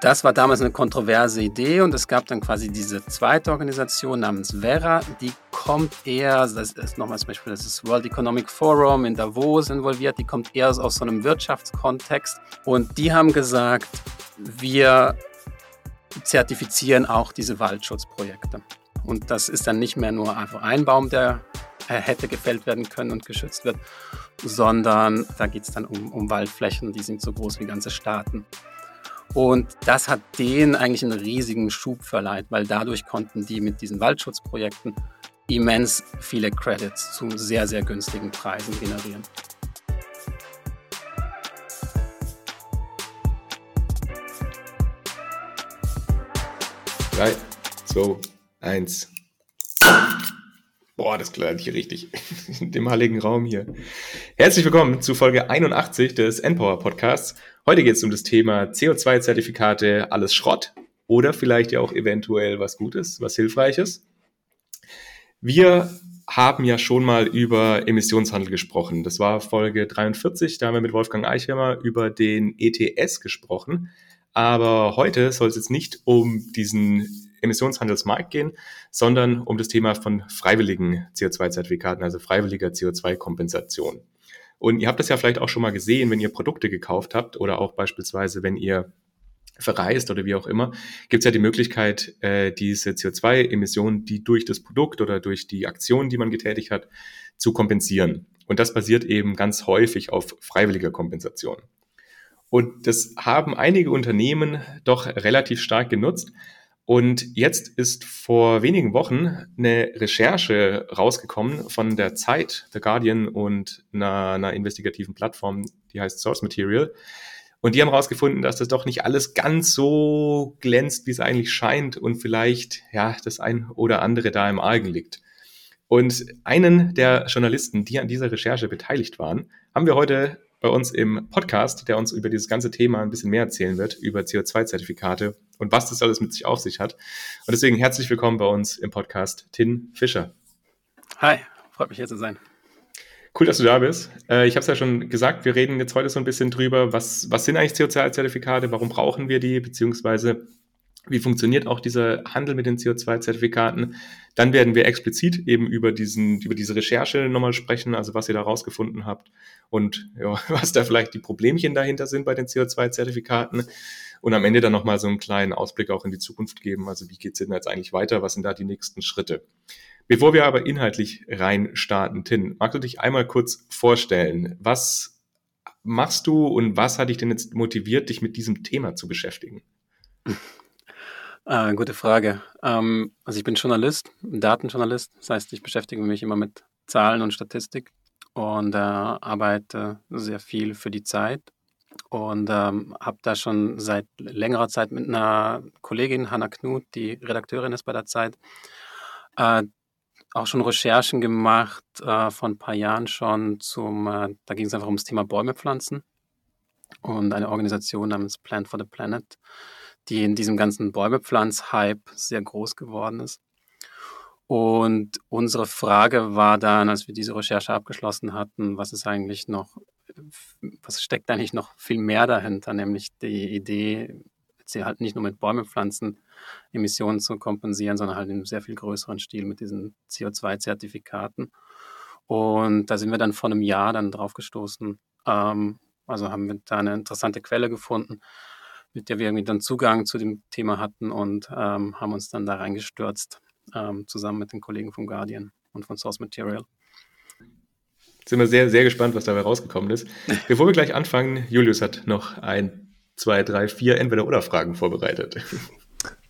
das war damals eine kontroverse Idee und es gab dann quasi diese zweite Organisation namens Vera, die kommt eher, das ist nochmal zum Beispiel das World Economic Forum in Davos involviert, die kommt eher aus so einem Wirtschaftskontext und die haben gesagt, wir zertifizieren auch diese Waldschutzprojekte. Und das ist dann nicht mehr nur einfach ein Baum, der hätte gefällt werden können und geschützt wird, sondern da geht es dann um, um Waldflächen, die sind so groß wie ganze Staaten. Und das hat denen eigentlich einen riesigen Schub verleiht, weil dadurch konnten die mit diesen Waldschutzprojekten immens viele Credits zu sehr, sehr günstigen Preisen generieren. 3, 2, 1. Boah, das klärt hier richtig. In dem heiligen Raum hier. Herzlich willkommen zu Folge 81 des Npower Podcasts. Heute geht es um das Thema CO2-Zertifikate, alles Schrott oder vielleicht ja auch eventuell was Gutes, was Hilfreiches. Wir haben ja schon mal über Emissionshandel gesprochen. Das war Folge 43, da haben wir mit Wolfgang Eichheimer über den ETS gesprochen. Aber heute soll es jetzt nicht um diesen Emissionshandelsmarkt gehen, sondern um das Thema von freiwilligen CO2-Zertifikaten, also freiwilliger CO2-Kompensation. Und ihr habt das ja vielleicht auch schon mal gesehen, wenn ihr Produkte gekauft habt oder auch beispielsweise, wenn ihr verreist oder wie auch immer, gibt es ja die Möglichkeit, äh, diese CO2-Emissionen, die durch das Produkt oder durch die Aktion, die man getätigt hat, zu kompensieren. Und das basiert eben ganz häufig auf freiwilliger Kompensation. Und das haben einige Unternehmen doch relativ stark genutzt. Und jetzt ist vor wenigen Wochen eine Recherche rausgekommen von der Zeit, The Guardian und einer, einer investigativen Plattform, die heißt Source Material. Und die haben herausgefunden, dass das doch nicht alles ganz so glänzt, wie es eigentlich scheint und vielleicht ja das ein oder andere da im Argen liegt. Und einen der Journalisten, die an dieser Recherche beteiligt waren, haben wir heute bei uns im Podcast, der uns über dieses ganze Thema ein bisschen mehr erzählen wird, über CO2-Zertifikate und was das alles mit sich auf sich hat. Und deswegen herzlich willkommen bei uns im Podcast, Tin Fischer. Hi, freut mich hier zu sein. Cool, dass du da bist. Äh, ich habe es ja schon gesagt, wir reden jetzt heute so ein bisschen drüber, was, was sind eigentlich CO2-Zertifikate, warum brauchen wir die, beziehungsweise wie funktioniert auch dieser Handel mit den CO2-Zertifikaten. Dann werden wir explizit eben über, diesen, über diese Recherche nochmal sprechen, also was ihr da rausgefunden habt und ja, was da vielleicht die Problemchen dahinter sind bei den CO2-Zertifikaten. Und am Ende dann nochmal so einen kleinen Ausblick auch in die Zukunft geben. Also wie geht's denn jetzt eigentlich weiter? Was sind da die nächsten Schritte? Bevor wir aber inhaltlich rein starten, Tin, magst du dich einmal kurz vorstellen? Was machst du und was hat dich denn jetzt motiviert, dich mit diesem Thema zu beschäftigen? Äh, gute Frage. Ähm, also ich bin Journalist, Datenjournalist. Das heißt, ich beschäftige mich immer mit Zahlen und Statistik und äh, arbeite sehr viel für die Zeit und ähm, habe da schon seit längerer Zeit mit einer Kollegin, Hanna Knut, die Redakteurin ist bei der Zeit, äh, auch schon Recherchen gemacht, äh, vor ein paar Jahren schon zum, äh, da ging es einfach ums Thema Bäume pflanzen und eine Organisation namens Plant for the Planet die in diesem ganzen Bäumepflanz-Hype sehr groß geworden ist. Und unsere Frage war dann, als wir diese Recherche abgeschlossen hatten, was ist eigentlich noch, was steckt eigentlich noch viel mehr dahinter, nämlich die Idee, sie halt nicht nur mit Bäumepflanzen Emissionen zu kompensieren, sondern halt in sehr viel größeren Stil mit diesen CO2-Zertifikaten. Und da sind wir dann vor einem Jahr dann drauf gestoßen. Ähm, also haben wir da eine interessante Quelle gefunden, mit der wir irgendwie dann Zugang zu dem Thema hatten und ähm, haben uns dann da reingestürzt, ähm, zusammen mit den Kollegen vom Guardian und von Source Material. Sind wir sehr, sehr gespannt, was dabei rausgekommen ist. Bevor wir gleich anfangen, Julius hat noch ein, zwei, drei, vier Entweder-Oder-Fragen vorbereitet.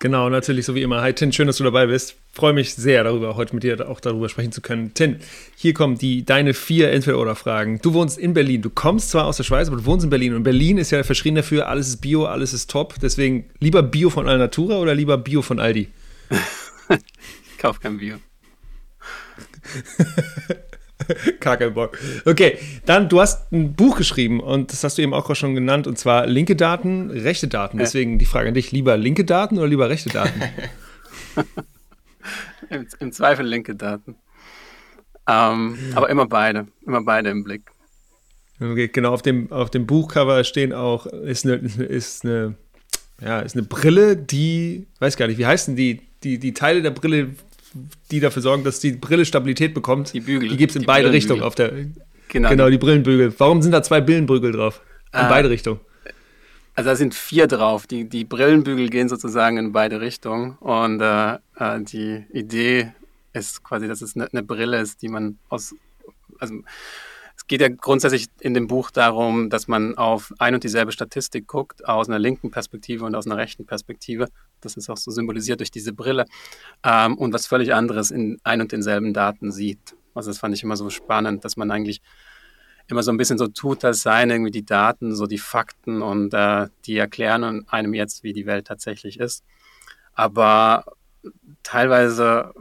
Genau, natürlich, so wie immer. Hi Tin, schön, dass du dabei bist. Freue mich sehr darüber, heute mit dir auch darüber sprechen zu können. Tin, hier kommen die, deine vier Entweder-Oder-Fragen. Du wohnst in Berlin. Du kommst zwar aus der Schweiz, aber du wohnst in Berlin. Und Berlin ist ja verschrien dafür, alles ist Bio, alles ist top. Deswegen lieber Bio von Alnatura oder lieber Bio von Aldi? ich kauf kein Bio. Gar kein Bock. Okay, dann, du hast ein Buch geschrieben und das hast du eben auch schon genannt und zwar linke Daten, rechte Daten. Deswegen die Frage an dich, lieber linke Daten oder lieber rechte Daten? Im, Im, Zweifel linke Daten. Ähm, aber immer beide, immer beide im Blick. Okay, genau, auf dem, auf dem Buchcover stehen auch, ist eine, ist eine ja, ist eine Brille, die, weiß gar nicht, wie heißen die, die, die Teile der Brille, die dafür sorgen, dass die Brille Stabilität bekommt. Die Bügel. Die gibt es in die beide Richtungen auf der. Genau, Genau, die Brillenbügel. Warum sind da zwei Brillenbügel drauf? In Ah. beide Richtungen. Also da sind vier drauf. Die, die Brillenbügel gehen sozusagen in beide Richtungen. Und äh, äh, die Idee ist quasi, dass es eine, eine Brille ist, die man aus. Also geht ja grundsätzlich in dem Buch darum, dass man auf ein und dieselbe Statistik guckt, aus einer linken Perspektive und aus einer rechten Perspektive. Das ist auch so symbolisiert durch diese Brille. Ähm, und was völlig anderes in ein und denselben Daten sieht. Also das fand ich immer so spannend, dass man eigentlich immer so ein bisschen so tut, als seien irgendwie die Daten, so die Fakten und äh, die erklären einem jetzt, wie die Welt tatsächlich ist. Aber teilweise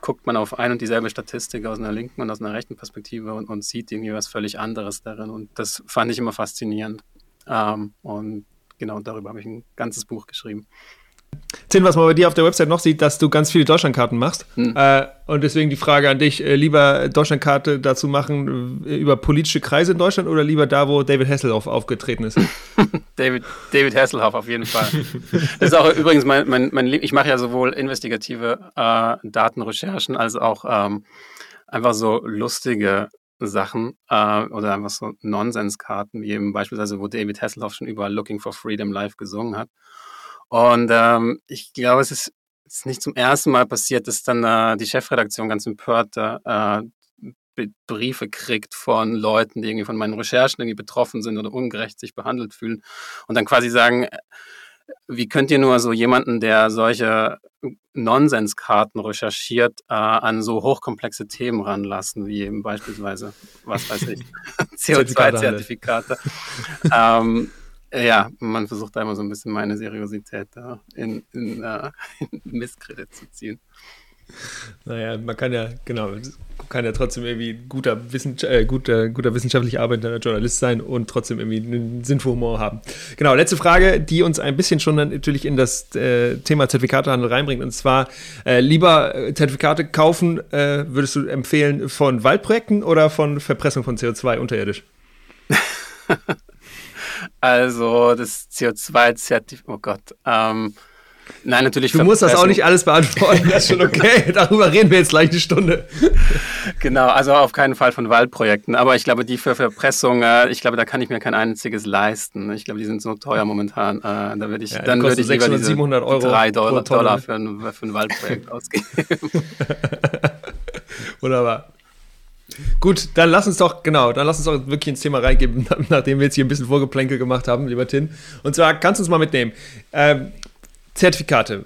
guckt man auf ein und dieselbe Statistik aus einer linken und aus einer rechten Perspektive und, und sieht irgendwie was völlig anderes darin. Und das fand ich immer faszinierend. Ähm, und genau darüber habe ich ein ganzes Buch geschrieben. Zinn, was man bei dir auf der Website noch sieht, dass du ganz viele Deutschlandkarten machst. Hm. Äh, und deswegen die Frage an dich: äh, lieber Deutschlandkarte dazu machen äh, über politische Kreise in Deutschland oder lieber da, wo David Hasselhoff aufgetreten ist? David, David Hasselhoff auf jeden Fall. Das ist auch übrigens mein, mein, mein Lieb- ich mache ja sowohl investigative äh, Datenrecherchen als auch ähm, einfach so lustige Sachen äh, oder einfach so Nonsenskarten, wie eben beispielsweise, wo David Hasselhoff schon überall Looking for Freedom live gesungen hat. Und ähm, ich glaube, es ist, ist nicht zum ersten Mal passiert, dass dann äh, die Chefredaktion ganz empört äh, Briefe kriegt von Leuten, die irgendwie von meinen Recherchen irgendwie betroffen sind oder ungerecht sich behandelt fühlen und dann quasi sagen, äh, wie könnt ihr nur so jemanden, der solche Nonsenskarten recherchiert, äh, an so hochkomplexe Themen ranlassen, wie eben beispielsweise, was weiß ich, CO2-Zertifikate. ähm, ja, man versucht da immer so ein bisschen meine Seriosität da in, in, äh, in Misskredit zu ziehen. Naja, man kann ja, genau, kann ja trotzdem irgendwie guter, Wissens äh, guter, guter wissenschaftlich arbeitender Journalist sein und trotzdem irgendwie einen Sinn für Humor haben. Genau, letzte Frage, die uns ein bisschen schon dann natürlich in das äh, Thema Zertifikatehandel reinbringt. Und zwar, äh, lieber äh, Zertifikate kaufen, äh, würdest du empfehlen von Waldprojekten oder von Verpressung von CO2 unterirdisch? Also das CO2-Zertifikat, oh Gott. Ähm, nein, natürlich. Du musst das auch nicht alles beantworten, das ist schon okay. Darüber reden wir jetzt gleich eine Stunde. Genau, also auf keinen Fall von Waldprojekten. Aber ich glaube, die für Verpressung, äh, ich glaube, da kann ich mir kein einziges leisten. Ich glaube, die sind so teuer momentan. Äh, da würde ich, Ja, dann würde ich lieber 600, diese 700 Euro drei pro Dollar, Tonne. Dollar für, ein, für ein Waldprojekt ausgeben. Wunderbar. Gut, dann lass uns doch, genau, dann lass uns doch wirklich ins Thema reingeben, nachdem wir jetzt hier ein bisschen Vorgeplänkel gemacht haben, lieber Tin. Und zwar kannst du uns mal mitnehmen. Ähm, Zertifikate.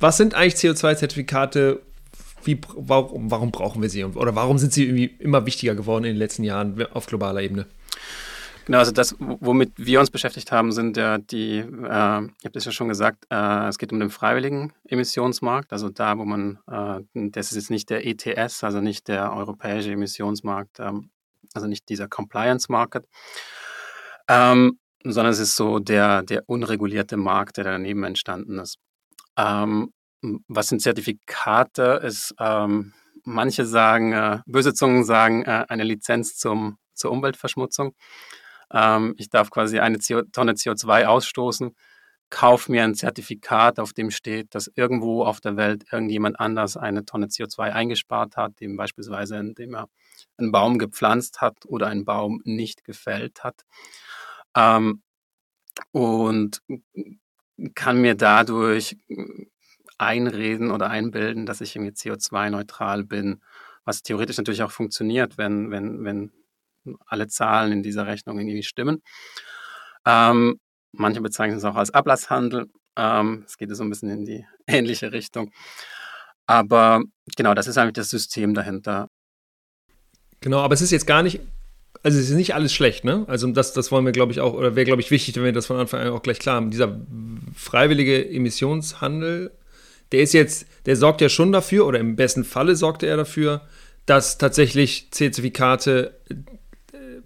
Was sind eigentlich CO2-Zertifikate? Wie, warum, warum brauchen wir sie? Oder warum sind sie irgendwie immer wichtiger geworden in den letzten Jahren auf globaler Ebene? Genau, also das, womit wir uns beschäftigt haben, sind ja die, äh, ich habe das ja schon gesagt, äh, es geht um den freiwilligen Emissionsmarkt, also da, wo man, äh, das ist jetzt nicht der ETS, also nicht der europäische Emissionsmarkt, ähm, also nicht dieser Compliance Market, ähm, sondern es ist so der, der unregulierte Markt, der daneben entstanden ist. Ähm, was sind Zertifikate? Ist, ähm, manche sagen, äh, böse Zungen sagen, äh, eine Lizenz zum, zur Umweltverschmutzung. Ähm, ich darf quasi eine CO Tonne CO2 ausstoßen, kauf mir ein Zertifikat, auf dem steht, dass irgendwo auf der Welt irgendjemand anders eine Tonne CO2 eingespart hat, eben beispielsweise indem er einen Baum gepflanzt hat oder einen Baum nicht gefällt hat. Ähm, und kann mir dadurch einreden oder einbilden, dass ich irgendwie CO2-neutral bin, was theoretisch natürlich auch funktioniert, wenn, wenn, wenn alle Zahlen in dieser Rechnung irgendwie stimmen. Ähm, manche bezeichnen es auch als Ablasshandel. Ähm, es geht so ein bisschen in die ähnliche Richtung. Aber genau, das ist eigentlich das System dahinter. Genau, aber es ist jetzt gar nicht, also es ist nicht alles schlecht, ne? Also das, das wollen wir, glaube ich, auch, oder wäre, glaube ich, wichtig, wenn wir das von Anfang an auch gleich klar haben. Dieser freiwillige Emissionshandel, der ist jetzt, der sorgt ja schon dafür, oder im besten Falle sorgt er dafür, dass tatsächlich Zertifikate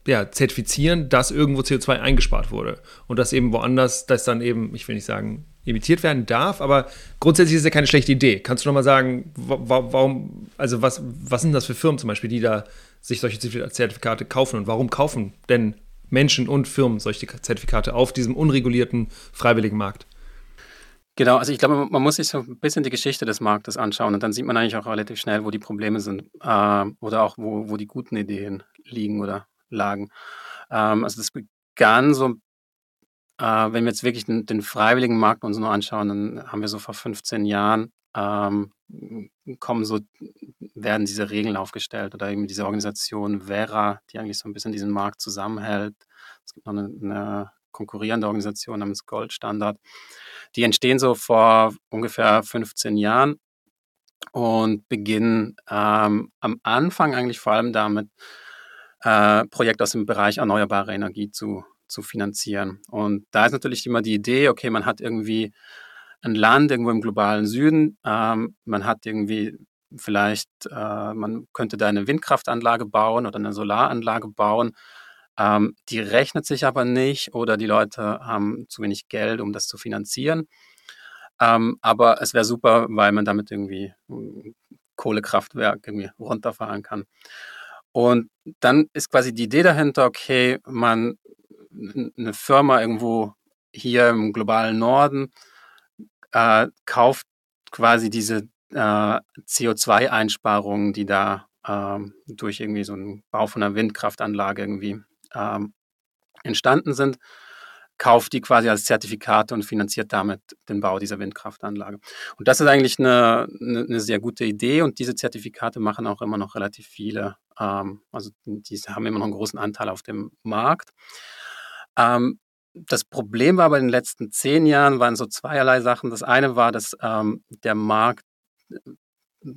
ja, zertifizieren, dass irgendwo CO2 eingespart wurde. Und dass eben woanders das dann eben, ich will nicht sagen, emittiert werden darf, aber grundsätzlich ist es ja keine schlechte Idee. Kannst du nochmal sagen, wa warum, also was, was sind das für Firmen zum Beispiel, die da sich solche Zertifikate kaufen und warum kaufen denn Menschen und Firmen solche Zertifikate auf diesem unregulierten freiwilligen Markt? Genau, also ich glaube, man muss sich so ein bisschen die Geschichte des Marktes anschauen und dann sieht man eigentlich auch relativ schnell, wo die Probleme sind äh, oder auch wo, wo die guten Ideen liegen oder lagen. Ähm, also das begann so, äh, wenn wir jetzt wirklich den, den, freiwilligen Markt uns nur anschauen, dann haben wir so vor 15 Jahren ähm, kommen so, werden diese Regeln aufgestellt oder eben diese Organisation Vera, die eigentlich so ein bisschen diesen Markt zusammenhält. Es gibt noch eine, eine konkurrierende Organisation namens Goldstandard. Die entstehen so vor ungefähr 15 Jahren und beginnen ähm, am Anfang eigentlich vor allem damit, äh, Projekte aus dem Bereich erneuerbare Energie zu, zu finanzieren. Und da ist natürlich immer die Idee, okay, man hat irgendwie ein Land irgendwo im globalen Süden, ähm, man hat irgendwie vielleicht, äh, man könnte da eine Windkraftanlage bauen oder eine Solaranlage bauen. Ähm, die rechnet sich aber nicht oder die Leute haben zu wenig Geld, um das zu finanzieren. Ähm, aber es wäre super, weil man damit irgendwie ein Kohlekraftwerk irgendwie runterfahren kann. Und dann ist quasi die Idee dahinter, okay, man eine Firma irgendwo hier im globalen Norden äh, kauft quasi diese äh, CO2-Einsparungen, die da ähm, durch irgendwie so einen Bau von einer Windkraftanlage irgendwie ähm, entstanden sind, kauft die quasi als Zertifikate und finanziert damit den Bau dieser Windkraftanlage. Und das ist eigentlich eine, eine, eine sehr gute Idee und diese Zertifikate machen auch immer noch relativ viele, ähm, also die haben immer noch einen großen Anteil auf dem Markt. Ähm, das Problem war bei den letzten zehn Jahren waren so zweierlei Sachen. Das eine war, dass ähm, der Markt äh,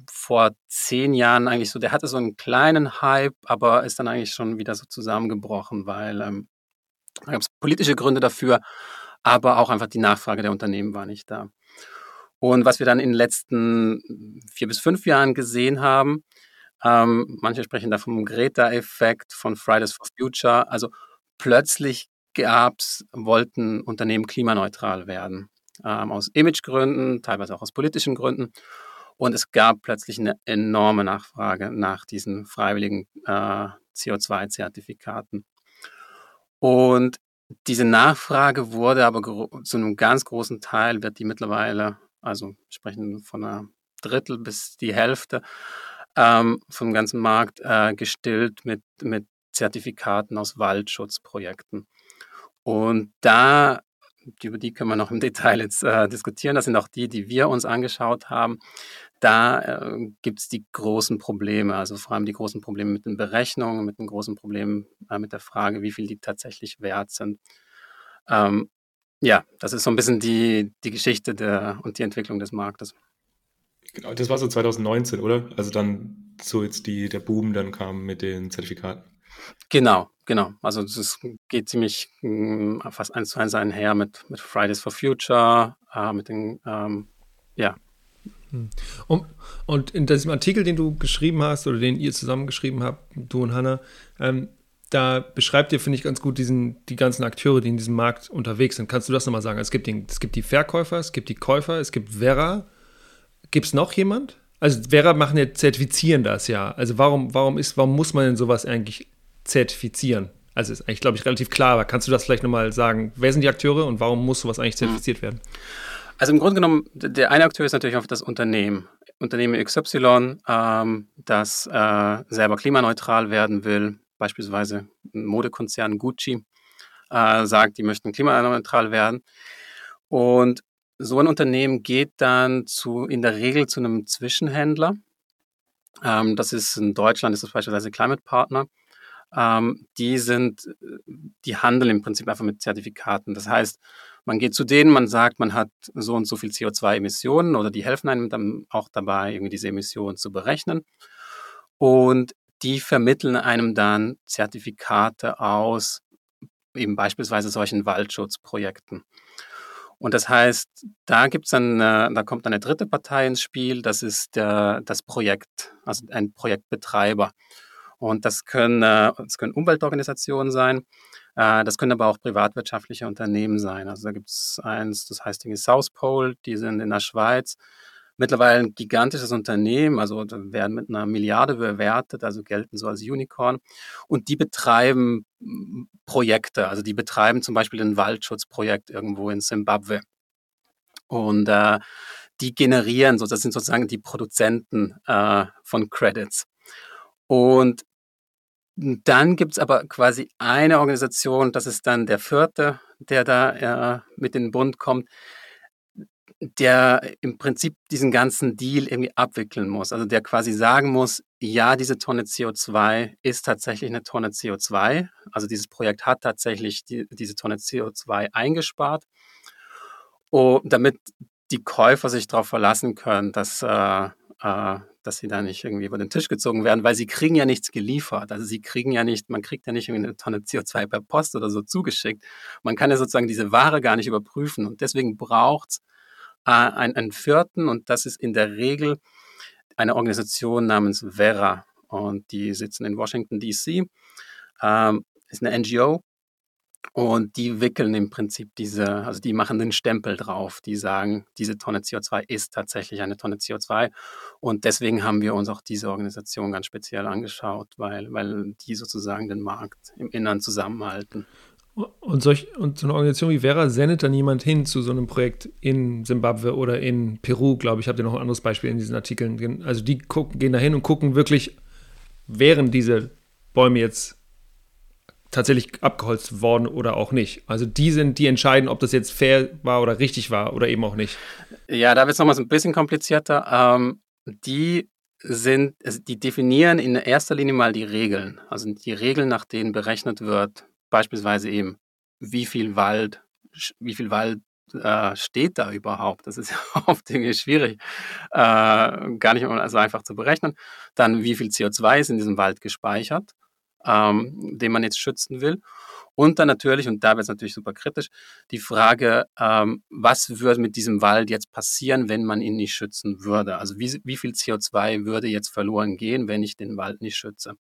vor zehn Jahren eigentlich so, der hatte so einen kleinen Hype, aber ist dann eigentlich schon wieder so zusammengebrochen, weil ähm, da gab es politische Gründe dafür, aber auch einfach die Nachfrage der Unternehmen war nicht da. Und was wir dann in den letzten vier bis fünf Jahren gesehen haben, ähm, manche sprechen da vom Greta-Effekt, von Fridays for Future, also plötzlich gab's, wollten Unternehmen klimaneutral werden. Ähm, aus Imagegründen, teilweise auch aus politischen Gründen. Und es gab plötzlich eine enorme Nachfrage nach diesen freiwilligen äh, CO2-Zertifikaten. Und diese Nachfrage wurde aber zu einem ganz großen Teil, wird die mittlerweile, also sprechen von einer Drittel bis die Hälfte ähm, vom ganzen Markt äh, gestillt mit, mit Zertifikaten aus Waldschutzprojekten. Und da, über die können wir noch im Detail jetzt äh, diskutieren, das sind auch die, die wir uns angeschaut haben. Da äh, gibt es die großen Probleme, also vor allem die großen Probleme mit den Berechnungen, mit den großen Problemen äh, mit der Frage, wie viel die tatsächlich wert sind. Ähm, ja, das ist so ein bisschen die, die Geschichte der, und die Entwicklung des Marktes. Genau, das war so 2019, oder? Also dann so jetzt die, der Boom dann kam mit den Zertifikaten. Genau, genau. Also das geht ziemlich mh, hm, fast eins zu eins einher mit, mit Fridays for Future, äh, mit den, ähm, ja. Hm. Und, und in diesem Artikel, den du geschrieben hast oder den ihr zusammen geschrieben habt, du und Hannah, ähm, da beschreibt ihr, finde ich, ganz gut diesen, die ganzen Akteure, die in diesem Markt unterwegs sind. Kannst du das nochmal sagen? Es gibt, den, es gibt die Verkäufer, es gibt die Käufer, es gibt Vera. Gibt es noch jemand? Also Vera machen ja, zertifizieren das ja. Also warum, warum ist, warum muss man denn sowas eigentlich zertifizieren? Also ist eigentlich, glaube ich, relativ klar, aber kannst du das vielleicht nochmal sagen? Wer sind die Akteure und warum muss sowas eigentlich zertifiziert werden? Also im Grunde genommen, der eine Akteur ist natürlich auch das Unternehmen. Unternehmen XY, ähm, das äh, selber klimaneutral werden will, beispielsweise ein Modekonzern Gucci, äh, sagt, die möchten klimaneutral werden. Und so ein Unternehmen geht dann zu, in der Regel zu einem Zwischenhändler. Ähm, das ist in Deutschland, ist das beispielsweise Climate Partner ähm, die sind, die handeln im Prinzip einfach mit Zertifikaten. Das heißt, man geht zu denen, man sagt, man hat so und so viel CO2-Emissionen oder die helfen einem dann auch dabei, irgendwie diese Emissionen zu berechnen. Und die vermitteln einem dann Zertifikate aus, eben beispielsweise solchen Waldschutzprojekten. Und das heißt, da gibt's dann, äh, da kommt dann eine dritte Partei ins Spiel, das ist der, das Projekt, also ein Projektbetreiber. Und das können, äh, das können Umweltorganisationen sein, äh, das können aber auch privatwirtschaftliche Unternehmen sein. Also da gibt es eins, das heißt South Pole, die sind in der Schweiz. Mittlerweile ein gigantisches Unternehmen, also werden mit einer Milliarde bewertet, also gelten so als Unicorn. Und die betreiben hm, Projekte, also die betreiben zum Beispiel ein Waldschutzprojekt irgendwo in Simbabwe. Und äh, die generieren, so, das sind sozusagen die Produzenten äh, von Credits. Und dann gibt es aber quasi eine Organisation, das ist dann der vierte, der da äh, mit in den Bund kommt, der im Prinzip diesen ganzen Deal irgendwie abwickeln muss. Also der quasi sagen muss, ja, diese Tonne CO2 ist tatsächlich eine Tonne CO2. Also dieses Projekt hat tatsächlich die, diese Tonne CO2 eingespart, oh, damit die Käufer sich darauf verlassen können, dass, äh, äh, dass sie da nicht irgendwie über den Tisch gezogen werden, weil sie kriegen ja nichts geliefert. Also sie kriegen ja nicht, man kriegt ja nicht irgendwie eine Tonne CO2 per Post oder so zugeschickt. Man kann ja sozusagen diese Ware gar nicht überprüfen und deswegen braucht es einen, einen vierten und das ist in der Regel eine Organisation namens Vera und die sitzen in Washington DC. Ähm, ist eine NGO und die wickeln im Prinzip diese, also die machen den Stempel drauf, die sagen, diese Tonne CO2 ist tatsächlich eine Tonne CO2. Und deswegen haben wir uns auch diese Organisation ganz speziell angeschaut, weil, weil die sozusagen den Markt im Innern zusammenhalten. Und, solch, und so eine Organisation wie Vera sendet dann jemand hin zu so einem Projekt in Simbabwe oder in Peru, glaube ich. Habt ihr noch ein anderes Beispiel in diesen Artikeln? Also die gucken, gehen da hin und gucken wirklich, wären diese Bäume jetzt tatsächlich abgeholzt worden oder auch nicht. Also die sind, die entscheiden, ob das jetzt fair war oder richtig war oder eben auch nicht. Ja, da wird es nochmal so ein bisschen komplizierter. Ähm, die sind, also die definieren in erster Linie mal die Regeln. Also die Regeln, nach denen berechnet wird, beispielsweise eben, wie viel Wald, wie viel Wald äh, steht da überhaupt? Das ist ja oft irgendwie schwierig, äh, gar nicht so einfach zu berechnen. Dann, wie viel CO2 ist in diesem Wald gespeichert? ähm, den man jetzt schützen will. Und dann natürlich, und da wird es natürlich super kritisch, die Frage, ähm, was würde mit diesem Wald jetzt passieren, wenn man ihn nicht schützen würde? Also wie, wie viel CO2 würde jetzt verloren gehen, wenn ich den Wald nicht schütze?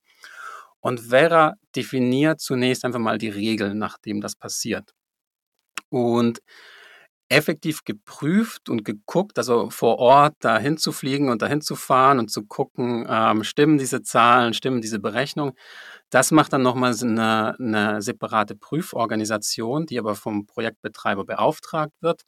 Und Vera definiert zunächst einfach mal die Regeln, nachdem das passiert. Und effektiv geprüft und geguckt, also vor Ort dahin zu fliegen und dahin zu fahren und zu gucken, ähm, stimmen diese Zahlen, stimmen diese Berechnungen. Das macht dann nochmal eine, eine separate Prüforganisation, die aber vom Projektbetreiber beauftragt wird.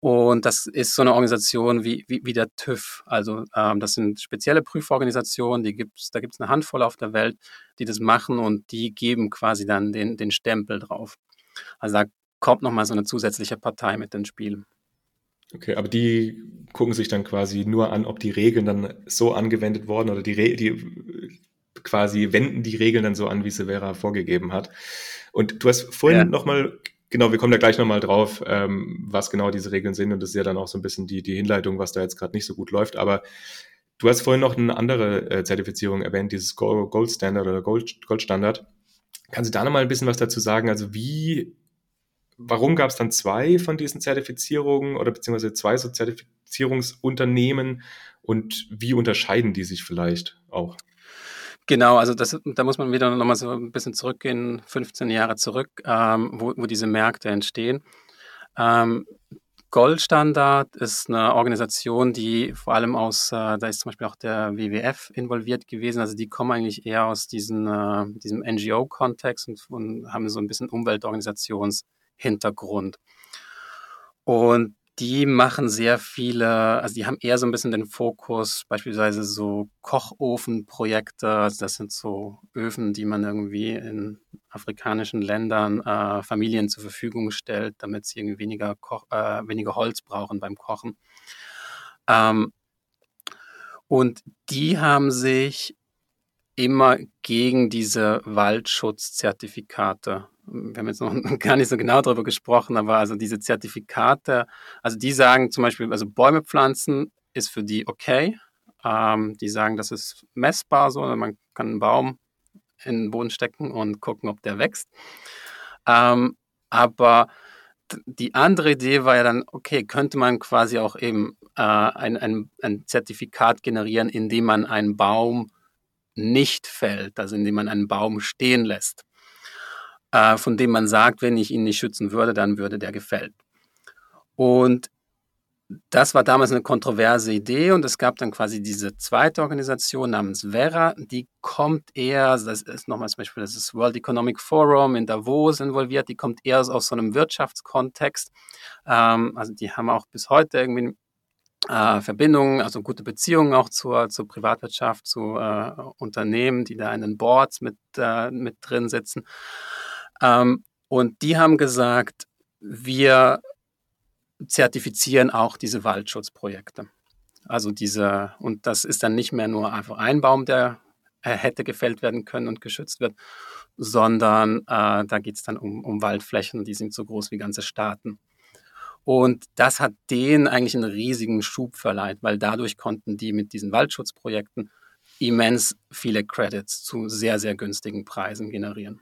Und das ist so eine Organisation wie, wie, wie der TÜV. Also ähm, das sind spezielle Prüforganisationen, die gibt's, da gibt es eine Handvoll auf der Welt, die das machen und die geben quasi dann den, den Stempel drauf. Also da kommt nochmal so eine zusätzliche Partei mit ins Spiel. Okay, aber die gucken sich dann quasi nur an, ob die Regeln dann so angewendet wurden oder die, Re die quasi wenden die Regeln dann so an, wie Severa vorgegeben hat. Und du hast vorhin ja. nochmal, genau, wir kommen da gleich nochmal drauf, ähm, was genau diese Regeln sind. Und das ist ja dann auch so ein bisschen die, die Hinleitung, was da jetzt gerade nicht so gut läuft. Aber du hast vorhin noch eine andere äh, Zertifizierung erwähnt, dieses Gold Standard oder Gold, Gold Standard. Kannst du da nochmal ein bisschen was dazu sagen? Also wie, warum gab es dann zwei von diesen Zertifizierungen oder beziehungsweise zwei so Zertifizierungsunternehmen und wie unterscheiden die sich vielleicht auch? Genau, also das, da muss man wieder nochmal so ein bisschen zurückgehen, 15 Jahre zurück, ähm, wo, wo diese Märkte entstehen. Ähm, Goldstandard ist eine Organisation, die vor allem aus, äh, da ist zum Beispiel auch der WWF involviert gewesen, also die kommen eigentlich eher aus diesen, äh, diesem NGO-Kontext und, und haben so ein bisschen Umweltorganisationshintergrund. Und die machen sehr viele, also die haben eher so ein bisschen den Fokus, beispielsweise so Kochofenprojekte. Also das sind so Öfen, die man irgendwie in afrikanischen Ländern äh, Familien zur Verfügung stellt, damit sie irgendwie weniger, Koch, äh, weniger Holz brauchen beim Kochen. Ähm, und die haben sich immer gegen diese Waldschutzzertifikate wir haben jetzt noch gar nicht so genau darüber gesprochen, aber also diese Zertifikate, also die sagen zum Beispiel, also Bäume pflanzen ist für die okay. Ähm, die sagen, das ist messbar so, man kann einen Baum in den Boden stecken und gucken, ob der wächst. Ähm, aber die andere Idee war ja dann, okay, könnte man quasi auch eben äh, ein, ein, ein Zertifikat generieren, indem man einen Baum nicht fällt, also indem man einen Baum stehen lässt äh, von dem man sagt, wenn ich ihn nicht schützen würde, dann würde der gefällt. Und das war damals eine kontroverse Idee und es gab dann quasi diese zweite Organisation namens Vera, die kommt eher, das ist nochmal zum Beispiel das World Economic Forum in Davos involviert, die kommt eher aus so einem Wirtschaftskontext. Ähm, also die haben auch bis heute irgendwie äh, Verbindungen, also gute Beziehungen auch zur, zur Privatwirtschaft, zu äh, Unternehmen, die da in den Boards mit, äh, mit drin sitzen. Ähm, und die haben gesagt, wir zertifizieren auch diese Waldschutzprojekte. Also diese, und das ist dann nicht mehr nur einfach ein Baum, der hätte gefällt werden können und geschützt wird, sondern äh, da geht es dann um, um Waldflächen, die sind so groß wie ganze Staaten. Und das hat denen eigentlich einen riesigen Schub verleiht, weil dadurch konnten die mit diesen Waldschutzprojekten immens viele Credits zu sehr, sehr günstigen Preisen generieren.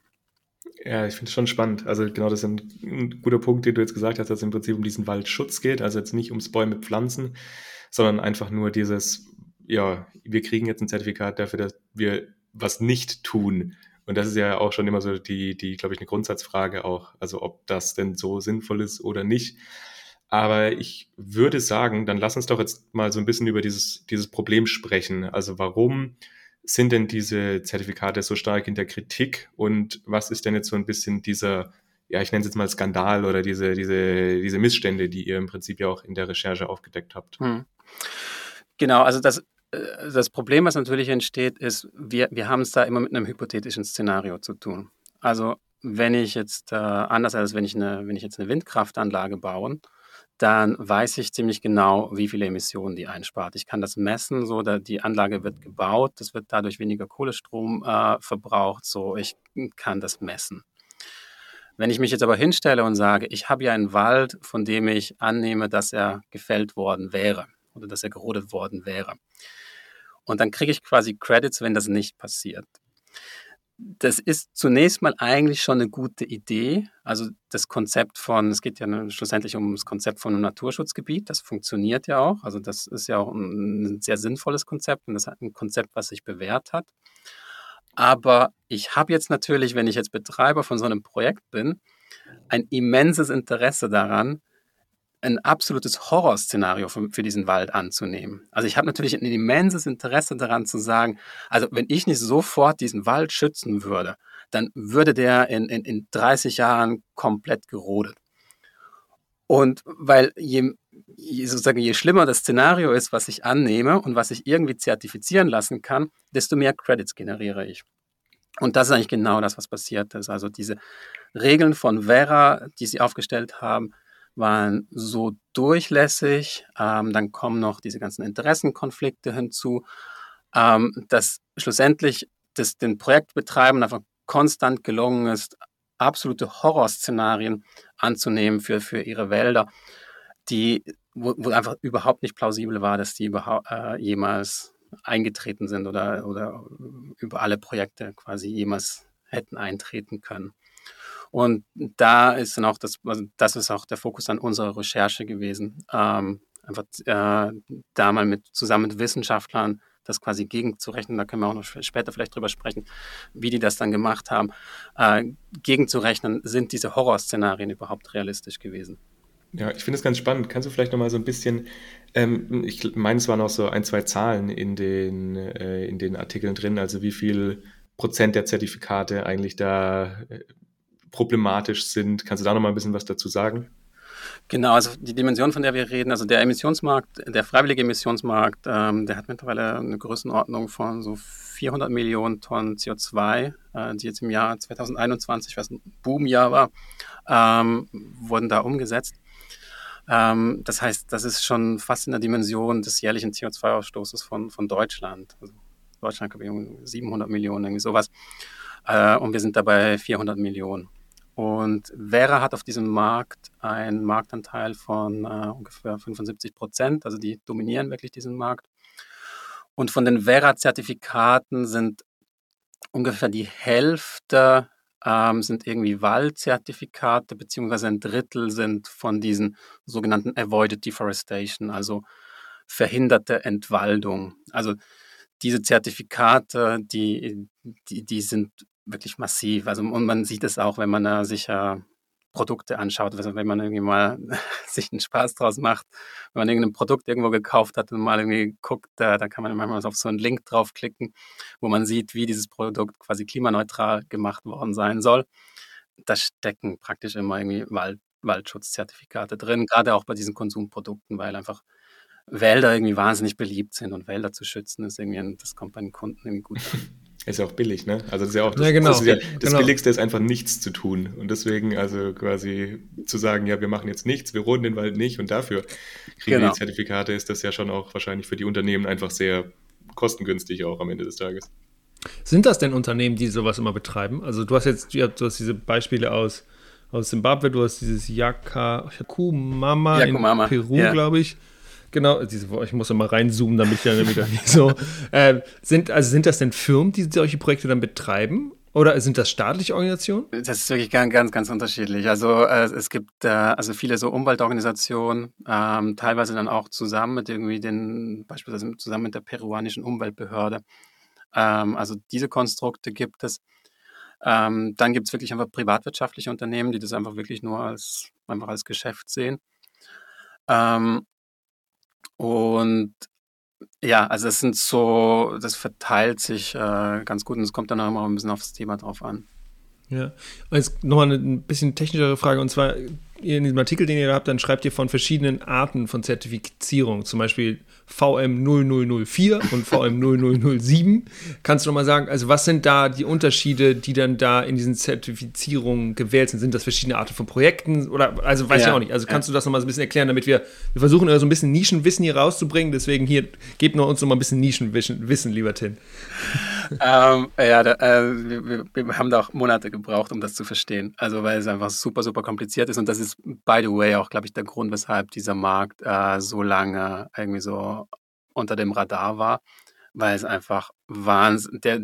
Ja, ich finde es schon spannend. Also genau, das ist ein, ein, guter Punkt, den du jetzt gesagt hast, dass es im Prinzip um diesen Waldschutz geht. Also jetzt nicht ums Bäume pflanzen, sondern einfach nur dieses, ja, wir kriegen jetzt ein Zertifikat dafür, dass wir was nicht tun. Und das ist ja auch schon immer so die, die, glaube ich, eine Grundsatzfrage auch. Also ob das denn so sinnvoll ist oder nicht. Aber ich würde sagen, dann lass uns doch jetzt mal so ein bisschen über dieses, dieses Problem sprechen. Also warum sind denn diese Zertifikate so stark in der Kritik und was ist denn jetzt so ein bisschen dieser, ja, ich nenne es jetzt mal Skandal oder diese, diese, diese Missstände, die ihr im Prinzip ja auch in der Recherche aufgedeckt habt? Hm. Genau, also das, äh, das Problem, was natürlich entsteht, ist, wir, wir haben es da immer mit einem hypothetischen Szenario zu tun. Also wenn ich jetzt, äh, anders als wenn ich, eine, wenn ich jetzt eine Windkraftanlage baue, dann weiß ich ziemlich genau, wie viele Emissionen die einspart. Ich kann das messen, so da die Anlage wird gebaut, es wird dadurch weniger Kohlestrom äh, verbraucht, so ich kann das messen. Wenn ich mich jetzt aber hinstelle und sage, ich habe ja einen Wald, von dem ich annehme, dass er gefällt worden wäre oder dass er gerodet worden wäre. Und dann kriege ich quasi Credits, wenn das nicht passiert das ist zunächst mal eigentlich schon eine gute Idee. Also das Konzept von, es geht ja schlussendlich um das Konzept von einem Naturschutzgebiet, das funktioniert ja auch. Also das ist ja auch ein, sehr sinnvolles Konzept und das hat ein Konzept, was sich bewährt hat. Aber ich habe jetzt natürlich, wenn ich jetzt Betreiber von so einem Projekt bin, ein immenses Interesse daran, ein absolutes Horrorszenario für, für diesen Wald anzunehmen. Also ich habe natürlich ein immenses Interesse daran zu sagen, also wenn ich nicht sofort diesen Wald schützen würde, dann würde der in, in, in 30 Jahren komplett gerodet. Und weil je, sozusagen, je schlimmer das Szenario ist, was ich annehme und was ich irgendwie zertifizieren lassen kann, desto mehr Credits generiere ich. Und das ist eigentlich genau das, was passiert ist. Also diese Regeln von Vera, die sie aufgestellt haben, waren so durchlässig. Ähm, dann kommen noch diese ganzen Interessenkonflikte hinzu, ähm, dass schlussendlich das, den Projektbetreibern einfach konstant gelungen ist, absolute Horrorszenarien anzunehmen für, für ihre Wälder, die, wo, wo einfach überhaupt nicht plausibel war, dass die überhaupt äh, jemals eingetreten sind oder, oder über alle Projekte quasi jemals hätten eintreten können. Und da ist dann auch das, also das ist auch der Fokus an unserer Recherche gewesen. Ähm, einfach äh, da mal mit zusammen mit Wissenschaftlern das quasi gegenzurechnen, da können wir auch noch später vielleicht drüber sprechen, wie die das dann gemacht haben, äh, gegenzurechnen, sind diese Horrorszenarien überhaupt realistisch gewesen. Ja, ich finde es ganz spannend. Kannst du vielleicht noch mal so ein bisschen, ähm, ich meine, es waren auch so ein, zwei Zahlen in den, äh, in den Artikeln drin, also wie viel Prozent der Zertifikate eigentlich da äh, problematisch sind. Kannst du da noch mal ein bisschen was dazu sagen? Genau, also die Dimension, von der wir reden, also der Emissionsmarkt, der freiwillige Emissionsmarkt, ähm, der hat mittlerweile eine Größenordnung von so 400 Millionen Tonnen CO2, äh, die jetzt im Jahr 2021, was ein Boomjahr war, ähm, wurden da umgesetzt. Ähm, das heißt, das ist schon fast in der Dimension des jährlichen CO2-Ausstoßes von, von Deutschland. Also Deutschland, glaube ich, 700 Millionen, irgendwie sowas. Äh, und wir sind dabei 400 Millionen. Und Vera hat auf diesem Markt einen Marktanteil von äh, ungefähr 75 Prozent, also die dominieren wirklich diesen Markt. Und von den Vera-Zertifikaten sind ungefähr die Hälfte ähm, sind irgendwie Waldzertifikate, beziehungsweise ein Drittel sind von diesen sogenannten Avoided Deforestation, also verhinderte Entwaldung. Also diese Zertifikate, die, die, die sind wirklich massiv. Also, und man sieht es auch, wenn man da sich ja Produkte anschaut. Also wenn man irgendwie mal sich einen Spaß draus macht, wenn man irgendein Produkt irgendwo gekauft hat und mal irgendwie guckt, da, da kann man manchmal auf so einen Link draufklicken, wo man sieht, wie dieses Produkt quasi klimaneutral gemacht worden sein soll. Da stecken praktisch immer irgendwie Wald, Waldschutzzertifikate drin, gerade auch bei diesen Konsumprodukten, weil einfach Wälder irgendwie wahnsinnig beliebt sind und Wälder zu schützen ist irgendwie, das kommt bei den Kunden irgendwie gut an. Ist ja auch billig, ne? Also das ist ja auch das, ja, genau. das, ja, das genau. Billigste ist einfach nichts zu tun. Und deswegen also quasi zu sagen, ja, wir machen jetzt nichts, wir roden den Wald nicht und dafür kriegen genau. die Zertifikate, ist das ja schon auch wahrscheinlich für die Unternehmen einfach sehr kostengünstig auch am Ende des Tages. Sind das denn Unternehmen, die sowas immer betreiben? Also du hast jetzt, du hast diese Beispiele aus, aus Zimbabwe, du hast dieses Yaka, Yakumama in Peru, ja. glaube ich. Genau, ich muss immer reinzoomen, damit ich dann wieder nicht so. Äh, sind, also sind das denn Firmen, die solche Projekte dann betreiben? Oder sind das staatliche Organisationen? Das ist wirklich ganz, ganz, ganz unterschiedlich. Also äh, es gibt äh, also viele so Umweltorganisationen, ähm, teilweise dann auch zusammen mit irgendwie den, beispielsweise zusammen mit der peruanischen Umweltbehörde. Ähm, also diese Konstrukte gibt es. Ähm, dann gibt es wirklich einfach privatwirtschaftliche Unternehmen, die das einfach wirklich nur als einfach als Geschäft sehen. Ähm, und ja, also es sind so, das verteilt sich äh, ganz gut und es kommt dann auch immer ein bisschen aufs Thema drauf an. Ja, jetzt nochmal eine ein bisschen technischere Frage und zwar in diesem Artikel, den ihr da habt, dann schreibt ihr von verschiedenen Arten von Zertifizierung, zum Beispiel VM0004 und VM0007. Kannst du noch mal sagen, also was sind da die Unterschiede, die dann da in diesen Zertifizierungen gewählt sind? Sind das verschiedene Arten von Projekten oder also weiß ja, ich auch nicht. Also kannst ja. du das noch mal so ein bisschen erklären, damit wir wir versuchen so ein bisschen Nischenwissen hier rauszubringen. Deswegen hier gebt nur uns noch mal ein bisschen Nischenwissen, lieber Tim. ähm, ja, da, äh, wir, wir, haben da auch Monate gebraucht, um das zu verstehen. Also weil es einfach super super kompliziert ist und das ist by the way auch, glaube ich, der Grund, weshalb dieser Markt äh, so lange irgendwie so unter dem Radar war, weil es einfach Wahnsinn, der,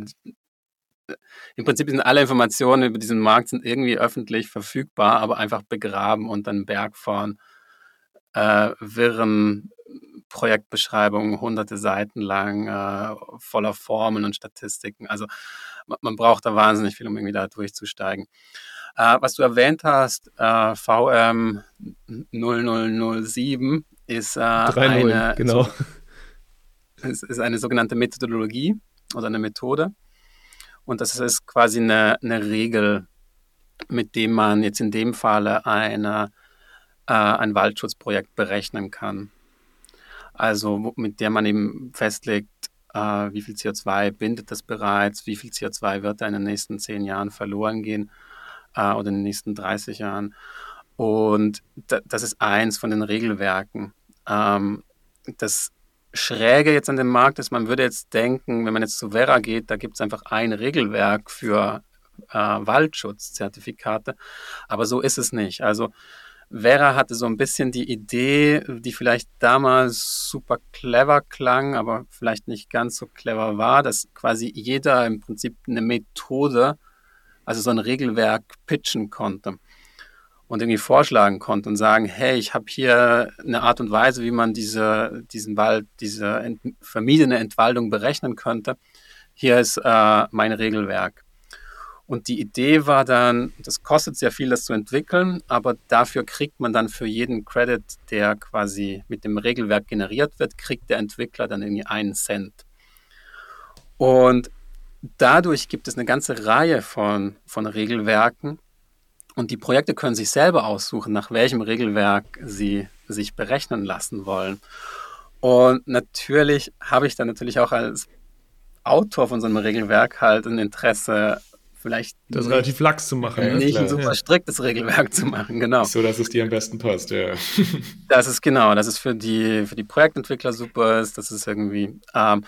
im Prinzip sind alle Informationen über diesen Markt sind irgendwie öffentlich verfügbar, aber einfach begraben unter einem Berg von äh, wirren Projektbeschreibungen, hunderte Seiten lang, äh, voller Formeln und Statistiken. Also man, man, braucht da wahnsinnig viel, um irgendwie da durchzusteigen. Äh, was du erwähnt hast, äh, VM 0007 ist äh, eine, genau. So, ist, ist eine sogenannte Methodologie oder eine Methode. Und das ist quasi eine, eine Regel, mit dem man jetzt in dem Falle eine, äh, ein Waldschutzprojekt berechnen kann. Also mit der man eben festlegt, äh, wie viel CO2 bindet das bereits, wie viel CO2 wird da in den nächsten zehn Jahren verloren gehen äh, oder in den nächsten 30 Jahren. Und da, das ist eins von den Regelwerken. Ähm, das Schräge jetzt an dem Markt ist, man würde jetzt denken, wenn man jetzt zu Vera geht, da gibt es einfach ein Regelwerk für äh, Waldschutzzertifikate, aber so ist es nicht. Also Vera hatte so ein bisschen die Idee, die vielleicht damals super clever klang, aber vielleicht nicht ganz so clever war, dass quasi jeder im Prinzip eine Methode, also so ein Regelwerk pitchen konnte und irgendwie vorschlagen konnte und sagen, hey, ich habe hier eine Art und Weise, wie man diese, diesen Wald, diese ent vermiedene Entwaldung berechnen könnte. Hier ist äh, mein Regelwerk. Und die Idee war dann, das kostet sehr viel, das zu entwickeln, aber dafür kriegt man dann für jeden Credit, der quasi mit dem Regelwerk generiert wird, kriegt der Entwickler dann irgendwie einen Cent. Und dadurch gibt es eine ganze Reihe von, von Regelwerken, und die Projekte können sich selber aussuchen, nach welchem Regelwerk sie sich berechnen lassen wollen. Und natürlich habe ich dann natürlich auch als Autor von so einem Regelwerk halt ein Interesse, vielleicht das nicht, relativ lax zu machen. Ne? Nicht ein super ja. striktes Regelwerk zu machen, genau. So, dass es dir am besten passt, ja. das ist genau, dass es für die, für die Projektentwickler super ist, das ist irgendwie. Ähm,